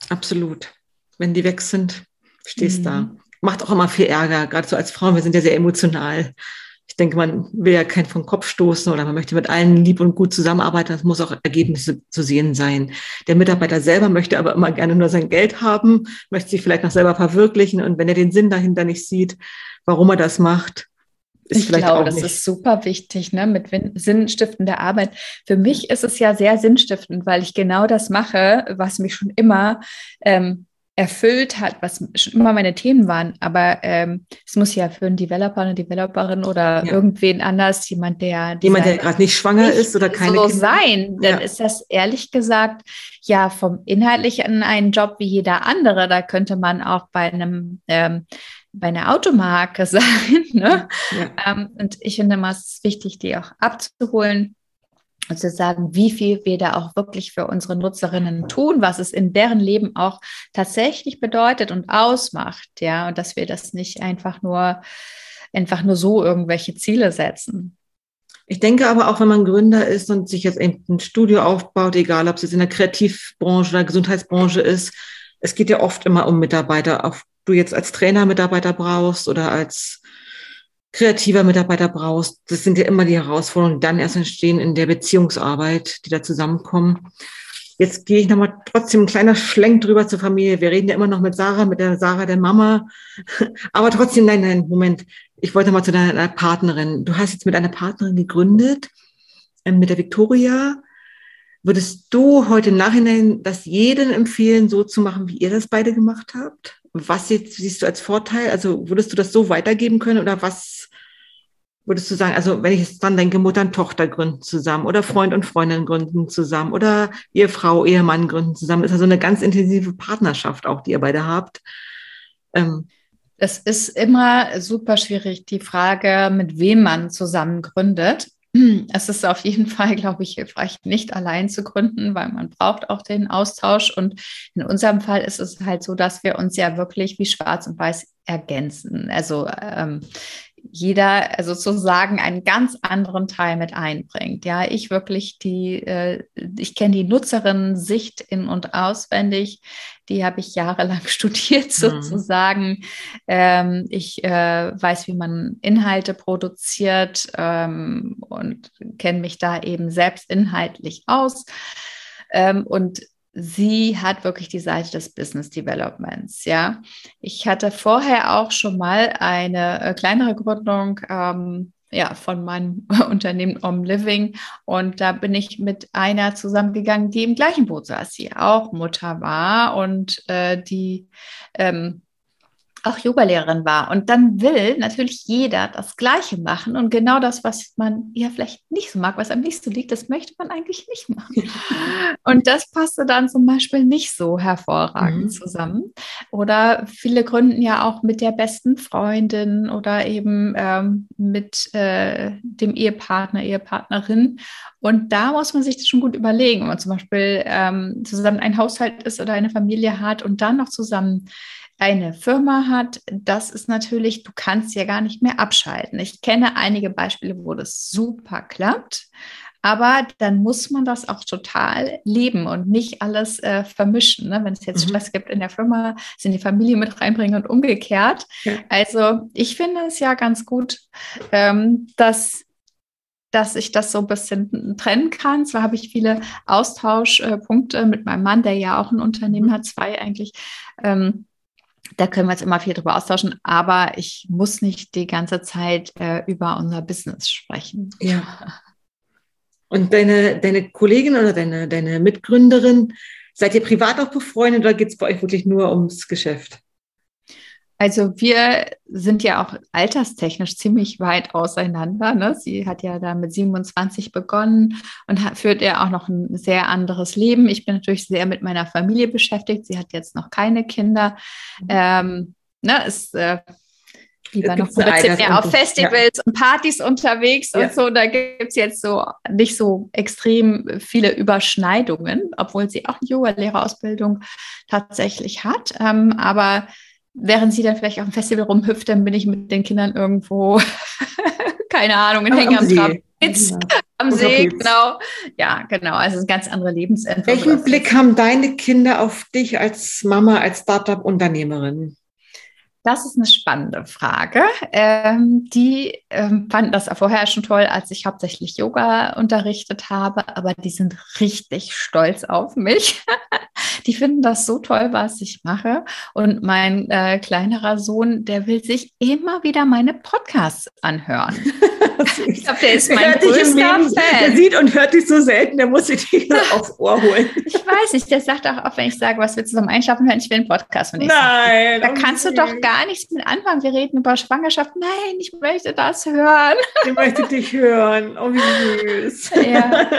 absolut. Wenn die weg sind, stehst mhm. da. Macht auch immer viel Ärger, gerade so als Frauen. Wir sind ja sehr emotional ich denke, man will ja keinen vom Kopf stoßen oder man möchte mit allen lieb und gut zusammenarbeiten. Das muss auch Ergebnisse zu sehen sein. Der Mitarbeiter selber möchte aber immer gerne nur sein Geld haben, möchte sich vielleicht noch selber verwirklichen. Und wenn er den Sinn dahinter nicht sieht, warum er das macht, ist ich vielleicht glaube, auch das nicht. ist super wichtig, ne, mit sinnstiftender Arbeit. Für mich ist es ja sehr sinnstiftend, weil ich genau das mache, was mich schon immer ähm, erfüllt hat, was schon immer meine Themen waren. Aber ähm, es muss ja für einen Developer, eine Developerin oder ja. irgendwen anders, jemand, der jemand, der gerade nicht schwanger nicht ist oder keine so Kinder. sein, dann ja. ist das ehrlich gesagt ja vom Inhaltlichen ein Job wie jeder andere. Da könnte man auch bei einem ähm, bei einer Automarke *laughs* sein. Ne? Ja. Ähm, und ich finde immer, es ist wichtig, die auch abzuholen und zu sagen, wie viel wir da auch wirklich für unsere Nutzerinnen tun, was es in deren Leben auch tatsächlich bedeutet und ausmacht, ja, und dass wir das nicht einfach nur einfach nur so irgendwelche Ziele setzen. Ich denke aber auch, wenn man Gründer ist und sich jetzt ein Studio aufbaut, egal ob es jetzt in der Kreativbranche oder Gesundheitsbranche ist, es geht ja oft immer um Mitarbeiter, ob du jetzt als Trainer Mitarbeiter brauchst oder als kreativer Mitarbeiter brauchst. Das sind ja immer die Herausforderungen, die dann erst entstehen in der Beziehungsarbeit, die da zusammenkommen. Jetzt gehe ich nochmal trotzdem ein kleiner Schlenk drüber zur Familie. Wir reden ja immer noch mit Sarah, mit der Sarah, der Mama. *laughs* Aber trotzdem, nein, nein, Moment. Ich wollte mal zu deiner Partnerin. Du hast jetzt mit einer Partnerin gegründet, äh, mit der Victoria. Würdest du heute im Nachhinein das jedem empfehlen, so zu machen, wie ihr das beide gemacht habt? Was siehst du als Vorteil? Also würdest du das so weitergeben können oder was würdest du sagen, also wenn ich jetzt dran denke, Mutter und Tochter gründen zusammen oder Freund und Freundin gründen zusammen oder Ehefrau, Ehemann gründen zusammen, ist also eine ganz intensive Partnerschaft auch, die ihr beide habt. Ähm, es ist immer super schwierig, die Frage, mit wem man zusammen gründet. *clears throat* Es ist auf jeden Fall, glaube ich, hilfreich, nicht allein zu gründen, weil man braucht auch den Austausch. Und in unserem Fall ist es halt so, dass wir uns ja wirklich wie schwarz und weiß ergänzen. Also ähm, jeder also sozusagen einen ganz anderen Teil mit einbringt. Ja, ich wirklich die, äh, ich kenne die Nutzerinnen-Sicht in- und auswendig. Die habe ich jahrelang *laughs* studiert mhm. sozusagen. Mhm. Ähm, ich äh, weiß, wie man Inhalte produziert ähm, und kenne mich da eben selbst inhaltlich aus. Ähm, und sie hat wirklich die Seite des Business Developments. Ja, ich hatte vorher auch schon mal eine äh, kleinere Gründung. Ähm, ja, von meinem *laughs* Unternehmen Om Living. Und da bin ich mit einer zusammengegangen, die im gleichen Boot saß, die auch Mutter war und äh, die ähm, auch Yogalehrerin war. Und dann will natürlich jeder das Gleiche machen. Und genau das, was man ja vielleicht nicht so mag, was am nächsten liegt, das möchte man eigentlich nicht machen. Und das passte dann zum Beispiel nicht so hervorragend mhm. zusammen. Oder viele gründen ja auch mit der besten Freundin oder eben ähm, mit äh, dem Ehepartner, Ehepartnerin. Und da muss man sich das schon gut überlegen, wenn man zum Beispiel ähm, zusammen ein Haushalt ist oder eine Familie hat und dann noch zusammen eine Firma hat, das ist natürlich, du kannst ja gar nicht mehr abschalten. Ich kenne einige Beispiele, wo das super klappt, aber dann muss man das auch total leben und nicht alles äh, vermischen. Ne? Wenn es jetzt mhm. Stress gibt in der Firma, sind die Familie mit reinbringen und umgekehrt. Ja. Also ich finde es ja ganz gut, ähm, dass dass ich das so ein bisschen trennen kann. Zwar habe ich viele Austauschpunkte mit meinem Mann, der ja auch ein Unternehmen mhm. hat, zwei eigentlich. Ähm, da können wir jetzt immer viel drüber austauschen, aber ich muss nicht die ganze Zeit äh, über unser Business sprechen. Ja. Und deine, deine Kollegin oder deine, deine Mitgründerin, seid ihr privat auch befreundet oder geht es bei euch wirklich nur ums Geschäft? Also wir sind ja auch alterstechnisch ziemlich weit auseinander. Ne? Sie hat ja da mit 27 begonnen und hat, führt ja auch noch ein sehr anderes Leben. Ich bin natürlich sehr mit meiner Familie beschäftigt. Sie hat jetzt noch keine Kinder. Mhm. Ähm, ne, ist äh, lieber noch mehr auf Festivals ja. und Partys unterwegs ja. und so. Da gibt es jetzt so nicht so extrem viele Überschneidungen, obwohl sie auch eine Yoga-Lehrerausbildung tatsächlich hat. Ähm, aber während sie dann vielleicht auf dem Festival rumhüpft, dann bin ich mit den Kindern irgendwo, *laughs* keine Ahnung, in Hänger am Trab. am See, genau. Ja, genau. Also eine ganz andere Lebensentwicklung. Welchen Blick haben deine Kinder auf dich als Mama, als Startup-Unternehmerin? Das ist eine spannende Frage. Ähm, die ähm, fanden das vorher schon toll, als ich hauptsächlich Yoga unterrichtet habe, aber die sind richtig stolz auf mich. *laughs* die finden das so toll, was ich mache. Und mein äh, kleinerer Sohn, der will sich immer wieder meine Podcasts anhören. *laughs* glaube, der ist mein größter Fan. Der sieht und hört dich so selten, der muss sich die aufs Ohr holen. *laughs* Ich weiß nicht, der sagt auch oft, wenn ich sage, was wir zusammen einschlafen hören, ich will einen Podcast von Nein. Da kannst du doch gar nichts mit anfangen. Wir reden über Schwangerschaft. Nein, ich möchte das hören. *laughs* Ich möchte dich hören. Oh, wie süß. Ja.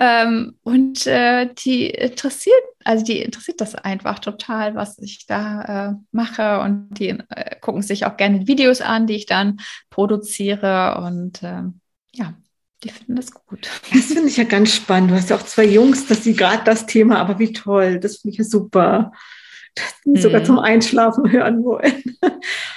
*laughs* ähm, und äh, die interessiert also die interessiert das einfach total, was ich da äh, mache und die äh, gucken sich auch gerne Videos an, die ich dann produziere und äh, ja, die finden das gut. Das finde ich ja ganz spannend. Du hast ja auch zwei Jungs, dass sie gerade das Thema, aber wie toll, das finde ich ja super. Dass die sogar hm. zum Einschlafen hören wollen.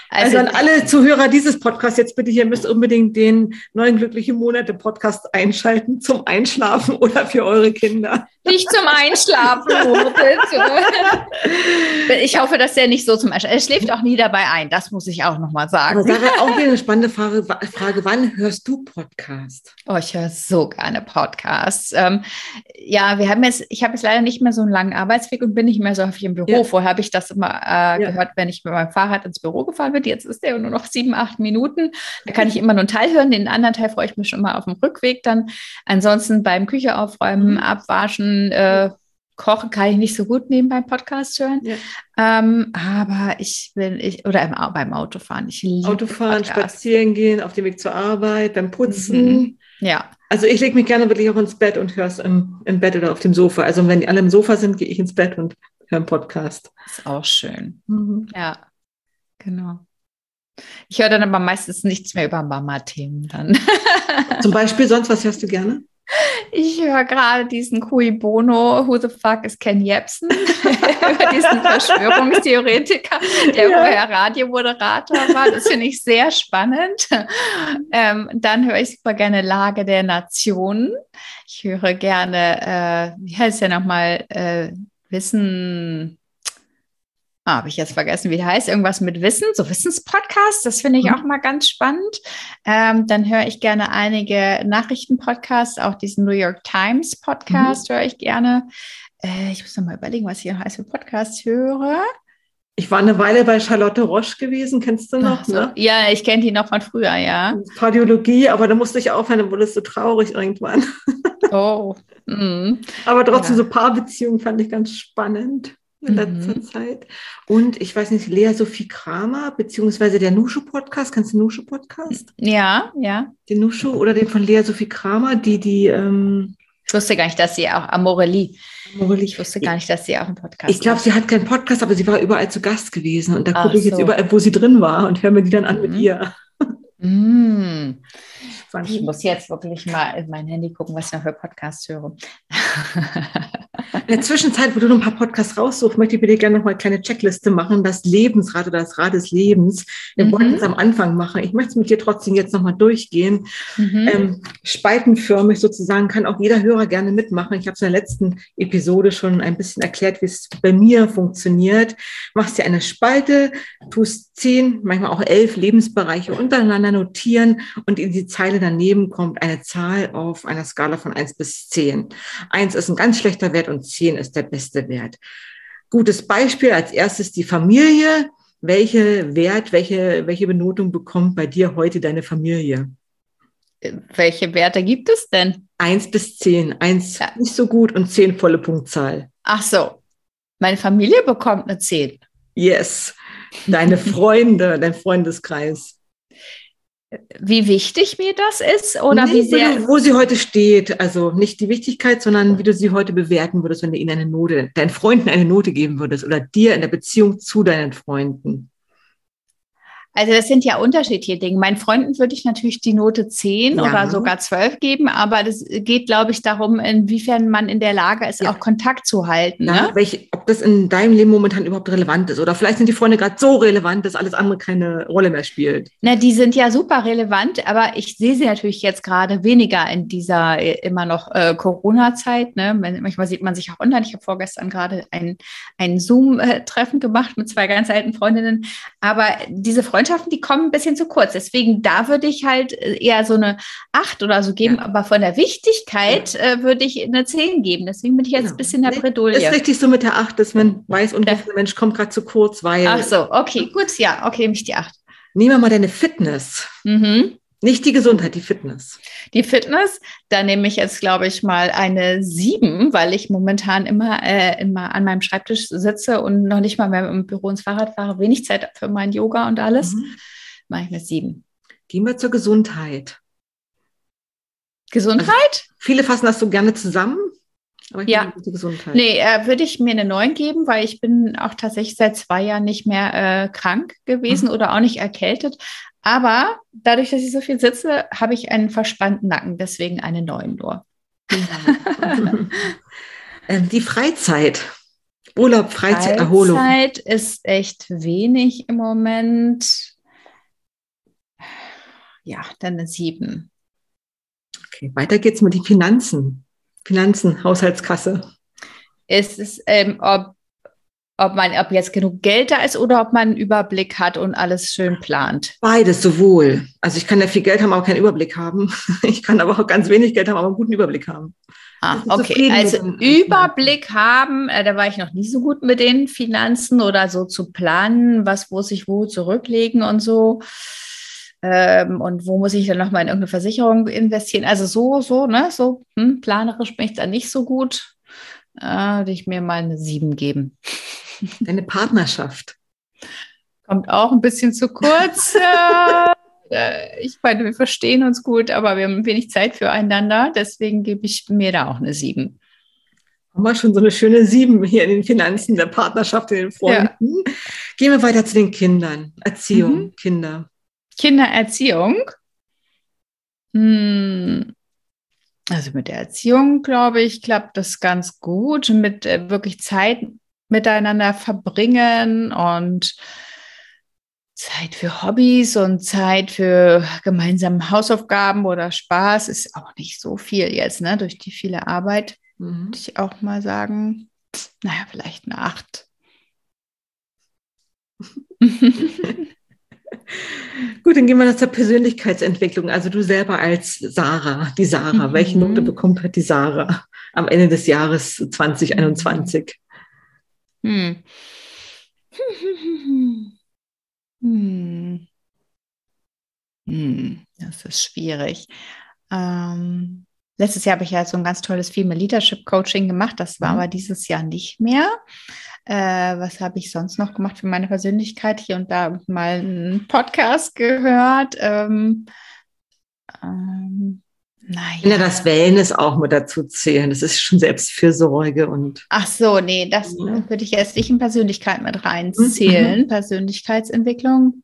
Also, also, an alle Zuhörer dieses Podcasts, jetzt bitte, ihr müsst unbedingt den neuen Glückliche Monate Podcast einschalten zum Einschlafen oder für eure Kinder. nicht zum Einschlafen, *laughs* Ich hoffe, dass der nicht so zum Einschlafen. Er schläft auch nie dabei ein. Das muss ich auch nochmal sagen. Aber Sarah, auch wieder eine spannende Frage, Frage. Wann hörst du Podcast? Oh, ich höre so gerne Podcasts. Ähm, ja, wir haben jetzt, ich habe jetzt leider nicht mehr so einen langen Arbeitsweg und bin nicht mehr so häufig im Büro. Ja. Vorher habe ich das immer äh, ja. gehört, wenn ich mit meinem Fahrrad ins Büro gefahren bin. Jetzt ist der nur noch sieben, acht Minuten. Da kann ich immer nur einen Teil hören. Den anderen Teil freue ich mich schon mal auf dem Rückweg dann. Ansonsten beim Küche aufräumen, mhm. abwaschen, äh, kochen kann ich nicht so gut nebenbei Podcast hören. Ja. Ähm, aber ich bin, ich, oder im, beim Autofahren. Ich liebe Autofahren, Podcast. spazieren gehen, auf dem Weg zur Arbeit, beim Putzen. Mhm. Ja. Also ich lege mich gerne wirklich auch ins Bett und höre es im, im Bett oder auf dem Sofa. Also wenn die alle im Sofa sind, gehe ich ins Bett und höre einen Podcast. Ist auch schön. Mhm. Ja, genau. Ich höre dann aber meistens nichts mehr über Mama-Themen dann. *laughs* Zum Beispiel, sonst was hörst du gerne? Ich höre gerade diesen Cui Bono, Who the fuck is Ken Jebsen? *laughs* über diesen Verschwörungstheoretiker, der ja. vorher Radiomoderator war. Das finde ich sehr spannend. Ähm, dann höre ich super gerne Lage der Nationen. Ich höre gerne, äh, wie heißt der nochmal, äh, Wissen, ah, habe ich jetzt vergessen, wie der heißt, irgendwas mit Wissen, so Wissenspodcast, das finde ich mhm. auch mal ganz spannend. Ähm, dann höre ich gerne einige Nachrichtenpodcasts, auch diesen New York Times Podcast mhm. höre ich gerne. Äh, ich muss noch mal überlegen, was ich hier heiß für Podcasts höre. Ich war eine Weile bei Charlotte Roche gewesen, kennst du noch? So. Ne? Ja, ich kenne die noch von früher, ja. Kardiologie, aber da musste ich aufhören, dann wurde es so traurig irgendwann. Oh. Mm. Aber trotzdem, ja. so Paarbeziehungen fand ich ganz spannend in letzter mhm. Zeit. Und ich weiß nicht, Lea Sophie Kramer, beziehungsweise der Nushu-Podcast. Kennst du den Nushu-Podcast? Ja, ja. Den Nushu oder den von Lea Sophie Kramer, die die. Ähm, ich wusste gar nicht, dass sie auch Amorelie. Amorelie. Ich wusste gar nicht, dass sie auch einen Podcast Ich glaube, sie hat keinen Podcast, aber sie war überall zu Gast gewesen. Und da gucke ich so. jetzt überall, wo sie drin war und höre mir die dann an mhm. mit ihr. Mm. Ich muss jetzt wirklich mal in mein Handy gucken, was ich noch für Podcasts höre. In der Zwischenzeit, wo du noch ein paar Podcasts raussuchst, möchte ich bitte gerne noch mal eine kleine Checkliste machen, das Lebensrad oder das Rad des Lebens. Wir mhm. wollten es am Anfang machen. Ich möchte es mit dir trotzdem jetzt noch mal durchgehen. Mhm. Ähm, spaltenförmig sozusagen kann auch jeder Hörer gerne mitmachen. Ich habe es in der letzten Episode schon ein bisschen erklärt, wie es bei mir funktioniert. Machst dir eine Spalte, tust zehn, manchmal auch elf Lebensbereiche untereinander notieren und in die Zeile daneben kommt eine Zahl auf einer Skala von eins bis zehn. Eins ist ein ganz schlechter Wert und zehn ist der beste Wert. Gutes Beispiel als erstes die Familie. Welche Wert, welche, welche Benotung bekommt bei dir heute deine Familie? Welche Werte gibt es denn? Eins bis zehn. Eins ja. nicht so gut und zehn volle Punktzahl. Ach so. Meine Familie bekommt eine zehn. Yes. Deine Freunde, dein Freundeskreis wie wichtig mir das ist oder nee, wie sehr. Wo sie heute steht. Also nicht die Wichtigkeit, sondern wie du sie heute bewerten würdest, wenn du ihnen eine Note, deinen Freunden eine Note geben würdest oder dir in der Beziehung zu deinen Freunden. Also das sind ja unterschiedliche Dinge. Meinen Freunden würde ich natürlich die Note 10 ja. oder sogar 12 geben, aber das geht, glaube ich, darum, inwiefern man in der Lage ist, ja. auch Kontakt zu halten. Ja, ne? welch, ob das in deinem Leben momentan überhaupt relevant ist. Oder vielleicht sind die Freunde gerade so relevant, dass alles andere keine Rolle mehr spielt. Na, die sind ja super relevant, aber ich sehe sie natürlich jetzt gerade weniger in dieser äh, immer noch äh, Corona-Zeit. Ne? Manchmal sieht man sich auch online. Ich habe vorgestern gerade ein, ein Zoom-Treffen gemacht mit zwei ganz alten Freundinnen. Aber diese Freundschaft Freundschaften, die kommen ein bisschen zu kurz. Deswegen, da würde ich halt äh, eher so eine acht oder so geben, ja. aber von der Wichtigkeit ja. äh, würde ich eine zehn geben. Deswegen bin ich jetzt genau. ein bisschen in der Bredouille. Ist richtig so mit der acht, dass man weiß, und der Mensch kommt gerade zu kurz, weil. Ach so, okay, gut, ja, okay, nehme ich die acht. Nehmen wir mal deine Fitness. Mhm. Nicht die Gesundheit, die Fitness. Die Fitness, da nehme ich jetzt, glaube ich, mal eine sieben, weil ich momentan immer, äh, immer an meinem Schreibtisch sitze und noch nicht mal mehr im Büro ins Fahrrad fahre, wenig Zeit für mein Yoga und alles. Mhm. Mache ich eine sieben. Gehen wir zur Gesundheit. Gesundheit? Also, viele fassen das so gerne zusammen. Aber ich ja. die Gesundheit. Nee, äh, würde ich mir eine 9 geben, weil ich bin auch tatsächlich seit zwei Jahren nicht mehr äh, krank gewesen mhm. oder auch nicht erkältet. Aber dadurch, dass ich so viel sitze, habe ich einen verspannten Nacken, deswegen eine 9 nur. *laughs* Ähm, die Freizeit. Urlaub, Freizeit, Freizeit Erholung. Freizeit ist echt wenig im Moment. Ja, dann eine 7. Okay, weiter geht's mit den Finanzen. Finanzen, Haushaltskasse. ist es, ähm, ob, ob man, ob jetzt genug Geld da ist oder ob man einen Überblick hat und alles schön plant. Beides sowohl. Also ich kann ja viel Geld haben, aber keinen Überblick haben. *laughs* Ich kann aber auch ganz wenig Geld haben, aber einen guten Überblick haben. Ah, okay, also Überblick haben, äh, da war ich noch nie so gut mit den Finanzen oder so zu planen, was muss ich wo zurücklegen und so. Ähm, und wo muss ich dann nochmal in irgendeine Versicherung investieren? Also so, so, ne, so hm, planerisch bin ich da nicht so gut. Äh, würde ich mir mal eine 7 geben. Deine Partnerschaft. Kommt auch ein bisschen zu kurz. *laughs* Äh, ich meine, wir verstehen uns gut, aber wir haben wenig Zeit füreinander. Deswegen gebe ich mir da auch eine 7. Haben wir schon so eine schöne 7 hier in den Finanzen, der Partnerschaft, in den Freunden. Ja. Gehen wir weiter zu den Kindern. Erziehung, mhm. Kinder. Kindererziehung. Hm. Also mit der Erziehung, glaube ich, klappt das ganz gut. Mit äh, wirklich Zeit miteinander verbringen und Zeit für Hobbys und Zeit für gemeinsame Hausaufgaben oder Spaß ist auch nicht so viel jetzt, ne? Durch die viele Arbeit, mhm. würde ich auch mal sagen. Naja, vielleicht eine Acht. *laughs* Gut, dann gehen wir zur Persönlichkeitsentwicklung. Also du selber als Sarah, die Sarah. Mhm. Welche Note bekommt halt die Sarah am Ende des Jahres 2021? Hm. *laughs* Hm. Hm. Das ist schwierig. Ähm, letztes Jahr habe ich ja so ein ganz tolles Female Leadership Coaching gemacht. Das war mhm. aber dieses Jahr nicht mehr. Äh, was habe ich sonst noch gemacht für meine Persönlichkeit? Hier und da mal einen Podcast gehört. Ähm, ähm, naja. Ja, das Wellness auch mit dazu zählen. Das ist schon Selbstfürsorge und. Ach so, nee, das ja. würde ich jetzt nicht in Persönlichkeit mit reinzählen. Mhm. Persönlichkeitsentwicklung.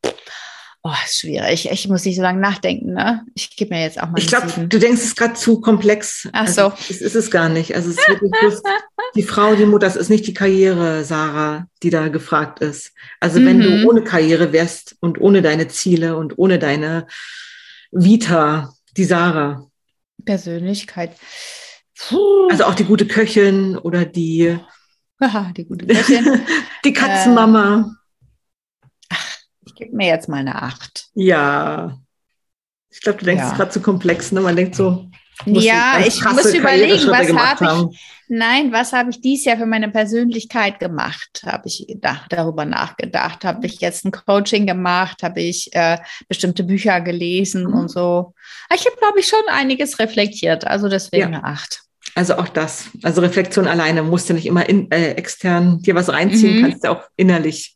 Oh, ist schwierig. Ich muss nicht so lange nachdenken, ne? Ich gebe mir jetzt auch mal. Ich glaube, du denkst es gerade zu komplex. Ach so. Also, es ist es gar nicht. Also es ist wirklich bloß *laughs* die Frau, die Mutter, das ist nicht die Karriere, Sarah, die da gefragt ist. Also mhm. wenn du mhm. ohne Karriere wärst und ohne deine Ziele und ohne deine Vita, die Sarah. Persönlichkeit. Puh. Also auch die gute Köchin oder die. Aha, die gute Köchin. *laughs* die Katzenmama. Äh, ich gebe mir jetzt mal eine Acht. Ja. Ich glaube, du denkst ja. gerade zu komplex. Ne? Man denkt so. Ja, ich muss überlegen, was habe ich. Nein, was habe ich dieses Jahr für meine Persönlichkeit gemacht? Habe ich gedacht, darüber nachgedacht? Habe ich jetzt ein Coaching gemacht? Habe ich äh, bestimmte Bücher gelesen mhm. und so? Ich habe, glaube ich, schon einiges reflektiert. Also deswegen ja. eine Acht. Also auch das. Also Reflexion alleine musst du nicht immer in, äh, extern dir was reinziehen, mhm. kannst du auch innerlich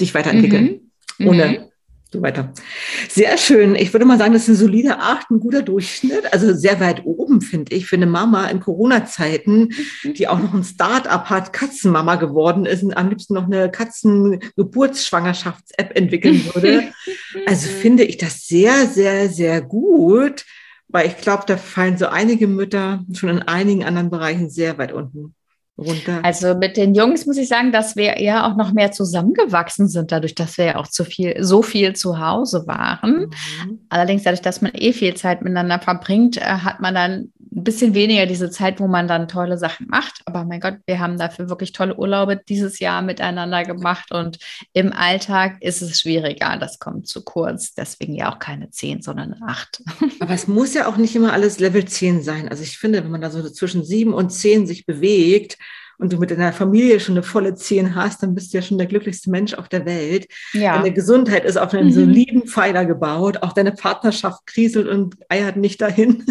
dich weiterentwickeln. Mhm ohne mhm. So weiter. Sehr schön. Ich würde mal sagen, das ist eine solide Acht, ein guter Durchschnitt. Also sehr weit oben, finde ich, für eine Mama in Corona-Zeiten, mhm. die auch noch ein Start-up hat, Katzenmama geworden ist und am liebsten noch eine Katzengeburtsschwangerschafts-App entwickeln würde. *laughs* Also finde ich das sehr, sehr, sehr gut, weil ich glaube, da fallen so einige Mütter schon in einigen anderen Bereichen sehr weit unten runter. Also mit den Jungs muss ich sagen, dass wir eher auch noch mehr zusammengewachsen sind, dadurch, dass wir ja auch zu viel, so viel zu Hause waren. Mhm. Allerdings dadurch, dass man eh viel Zeit miteinander verbringt, äh, hat man dann ein bisschen weniger diese Zeit, wo man dann tolle Sachen macht. Aber mein Gott, wir haben dafür wirklich tolle Urlaube dieses Jahr miteinander gemacht und im Alltag ist es schwieriger. Das kommt zu kurz. Deswegen ja auch keine 10, sondern eine 8. *laughs* Aber es muss ja auch nicht immer alles Level 10 sein. Also ich finde, wenn man da so zwischen 7 und 10 sich bewegt, und du mit deiner Familie schon eine volle Zehn hast, dann bist du ja schon der glücklichste Mensch auf der Welt. Ja. Deine Gesundheit ist auf einem mhm. soliden Pfeiler gebaut. Auch deine Partnerschaft kriselt und eiert nicht dahin.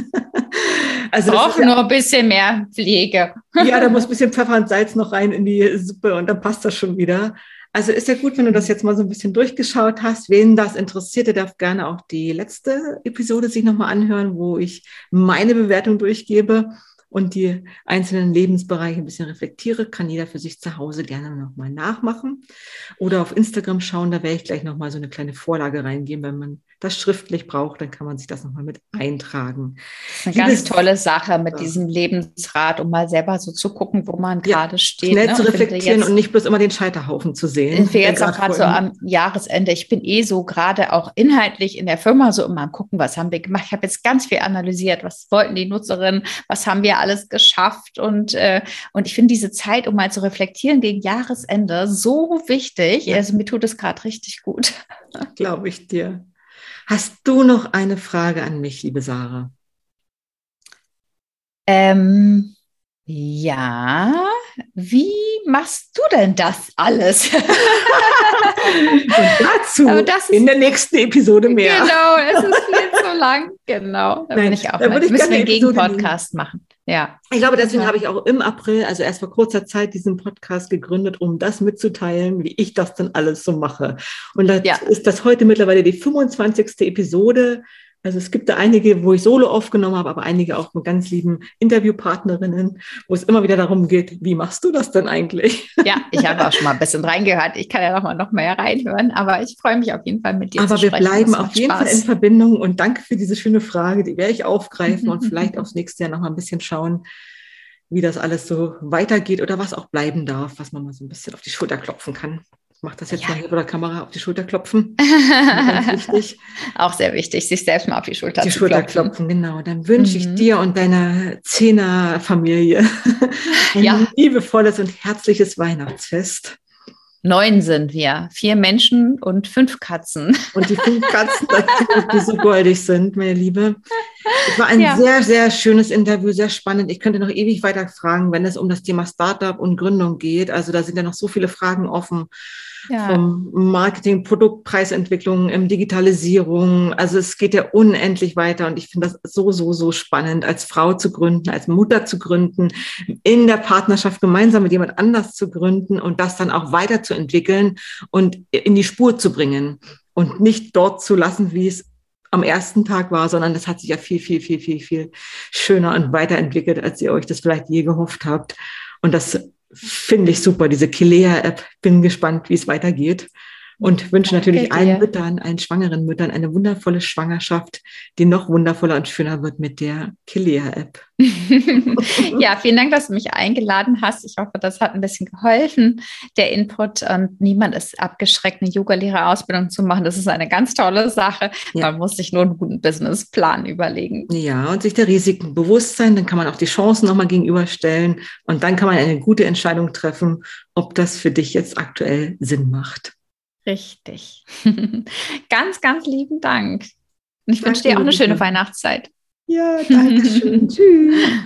*laughs* also Auch ja, nur ein bisschen mehr Pflege. *laughs* ja, da muss ein bisschen Pfeffer und Salz noch rein in die Suppe und dann passt das schon wieder. Also ist ja gut, wenn du das jetzt mal so ein bisschen durchgeschaut hast. Wen das interessiert, der darf gerne auch die letzte Episode sich nochmal anhören, wo ich meine Bewertung durchgebe und die einzelnen Lebensbereiche ein bisschen reflektiere, kann jeder für sich zu Hause gerne nochmal nachmachen. Oder auf Instagram schauen, da werde ich gleich nochmal so eine kleine Vorlage reingeben, wenn man das schriftlich braucht, dann kann man sich das nochmal mit eintragen. Das ist eine ganz tolle Sache mit diesem Lebensrat, um mal selber so zu gucken, wo man ja, gerade steht. Schnell ne? zu reflektieren und nicht bloß immer den Scheiterhaufen zu sehen. Wir jetzt auch gerade so am Jahresende. Ich bin eh so gerade auch inhaltlich in der Firma so immer am gucken, was haben wir gemacht. Ich habe jetzt ganz viel analysiert, was wollten die Nutzerinnen, was haben wir alles geschafft und, äh, und ich finde diese Zeit, um mal zu reflektieren gegen Jahresende, so wichtig. Ja. Also mir tut es gerade richtig gut. Glaube ich dir. Hast du noch eine Frage an mich, liebe Sarah? Ähm, ja, wie machst du denn das alles? *laughs* Und dazu ist, in der nächsten Episode mehr. Genau, es ist viel zu lang. Genau, da Nein, bin ich auch. Da ich müssen wir einen Gegenpodcast machen. Ja. Ich glaube, deswegen ja. habe ich auch im April, also erst vor kurzer Zeit, diesen Podcast gegründet, um das mitzuteilen, wie ich das dann alles so mache. Und da ja. ist das heute mittlerweile die 25. Episode. Also es gibt da einige, wo ich Solo aufgenommen habe, aber einige auch mit ganz lieben Interviewpartnerinnen, wo es immer wieder darum geht, wie machst du das denn eigentlich? Ja, ich habe auch schon mal ein bisschen reingehört. Ich kann ja noch mal noch mehr reinhören, aber ich freue mich auf jeden Fall mit dir aber zu sprechen. Aber wir bleiben auf jeden Spaß. Fall in Verbindung und danke für diese schöne Frage. Die werde ich aufgreifen und *laughs* vielleicht aufs nächste Jahr noch mal ein bisschen schauen, wie das alles so weitergeht oder was auch bleiben darf, was man mal so ein bisschen auf die Schulter klopfen kann. Ich mache das jetzt ja. mal hier vor der Kamera auf die Schulter klopfen. *laughs* wichtig. Auch sehr wichtig, sich selbst mal auf die Schulter die zu Schulter klopfen. klopfen. Genau. Dann wünsche mhm. ich dir und deiner Zehner-Familie ein ja. liebevolles und herzliches Weihnachtsfest. Neun sind wir. Vier Menschen und fünf Katzen. Und die fünf Katzen, die so goldig sind, meine Liebe. Es war ein ja. sehr, sehr schönes Interview, sehr spannend. Ich könnte noch ewig weiter fragen, wenn es um das Thema Startup und Gründung geht. Also da sind ja noch so viele Fragen offen ja. vom Marketing, Produktpreisentwicklung, im Digitalisierung. Also es geht ja unendlich weiter und ich finde das so, so, so spannend, als Frau zu gründen, als Mutter zu gründen, in der Partnerschaft gemeinsam mit jemand anders zu gründen und das dann auch weiterzuentwickeln und in die Spur zu bringen und nicht dort zu lassen, wie es am ersten Tag war, sondern das hat sich ja viel, viel, viel, viel, viel schöner und weiterentwickelt, als ihr euch das vielleicht je gehofft habt. Und das finde ich super, diese Kilea-App. Bin gespannt, wie es weitergeht. Und wünsche natürlich allen Müttern, allen schwangeren Müttern eine wundervolle Schwangerschaft, die noch wundervoller und schöner wird mit der Kilea-App. *laughs* ja, vielen Dank, dass du mich eingeladen hast. Ich hoffe, das hat ein bisschen geholfen, der Input. Und niemand ist abgeschreckt, eine Yoga-Lehrerausbildung zu machen. Das ist eine ganz tolle Sache. Ja. Man muss sich nur einen guten Businessplan überlegen. Ja, und sich der Risiken bewusst sein. Dann kann man auch die Chancen nochmal gegenüberstellen. Und dann kann man eine gute Entscheidung treffen, ob das für dich jetzt aktuell Sinn macht. Richtig. *laughs* ganz, ganz lieben Dank. Und ich wünsche dir auch eine schöne Weihnachtszeit. Ja, danke schön. *laughs* Tschüss.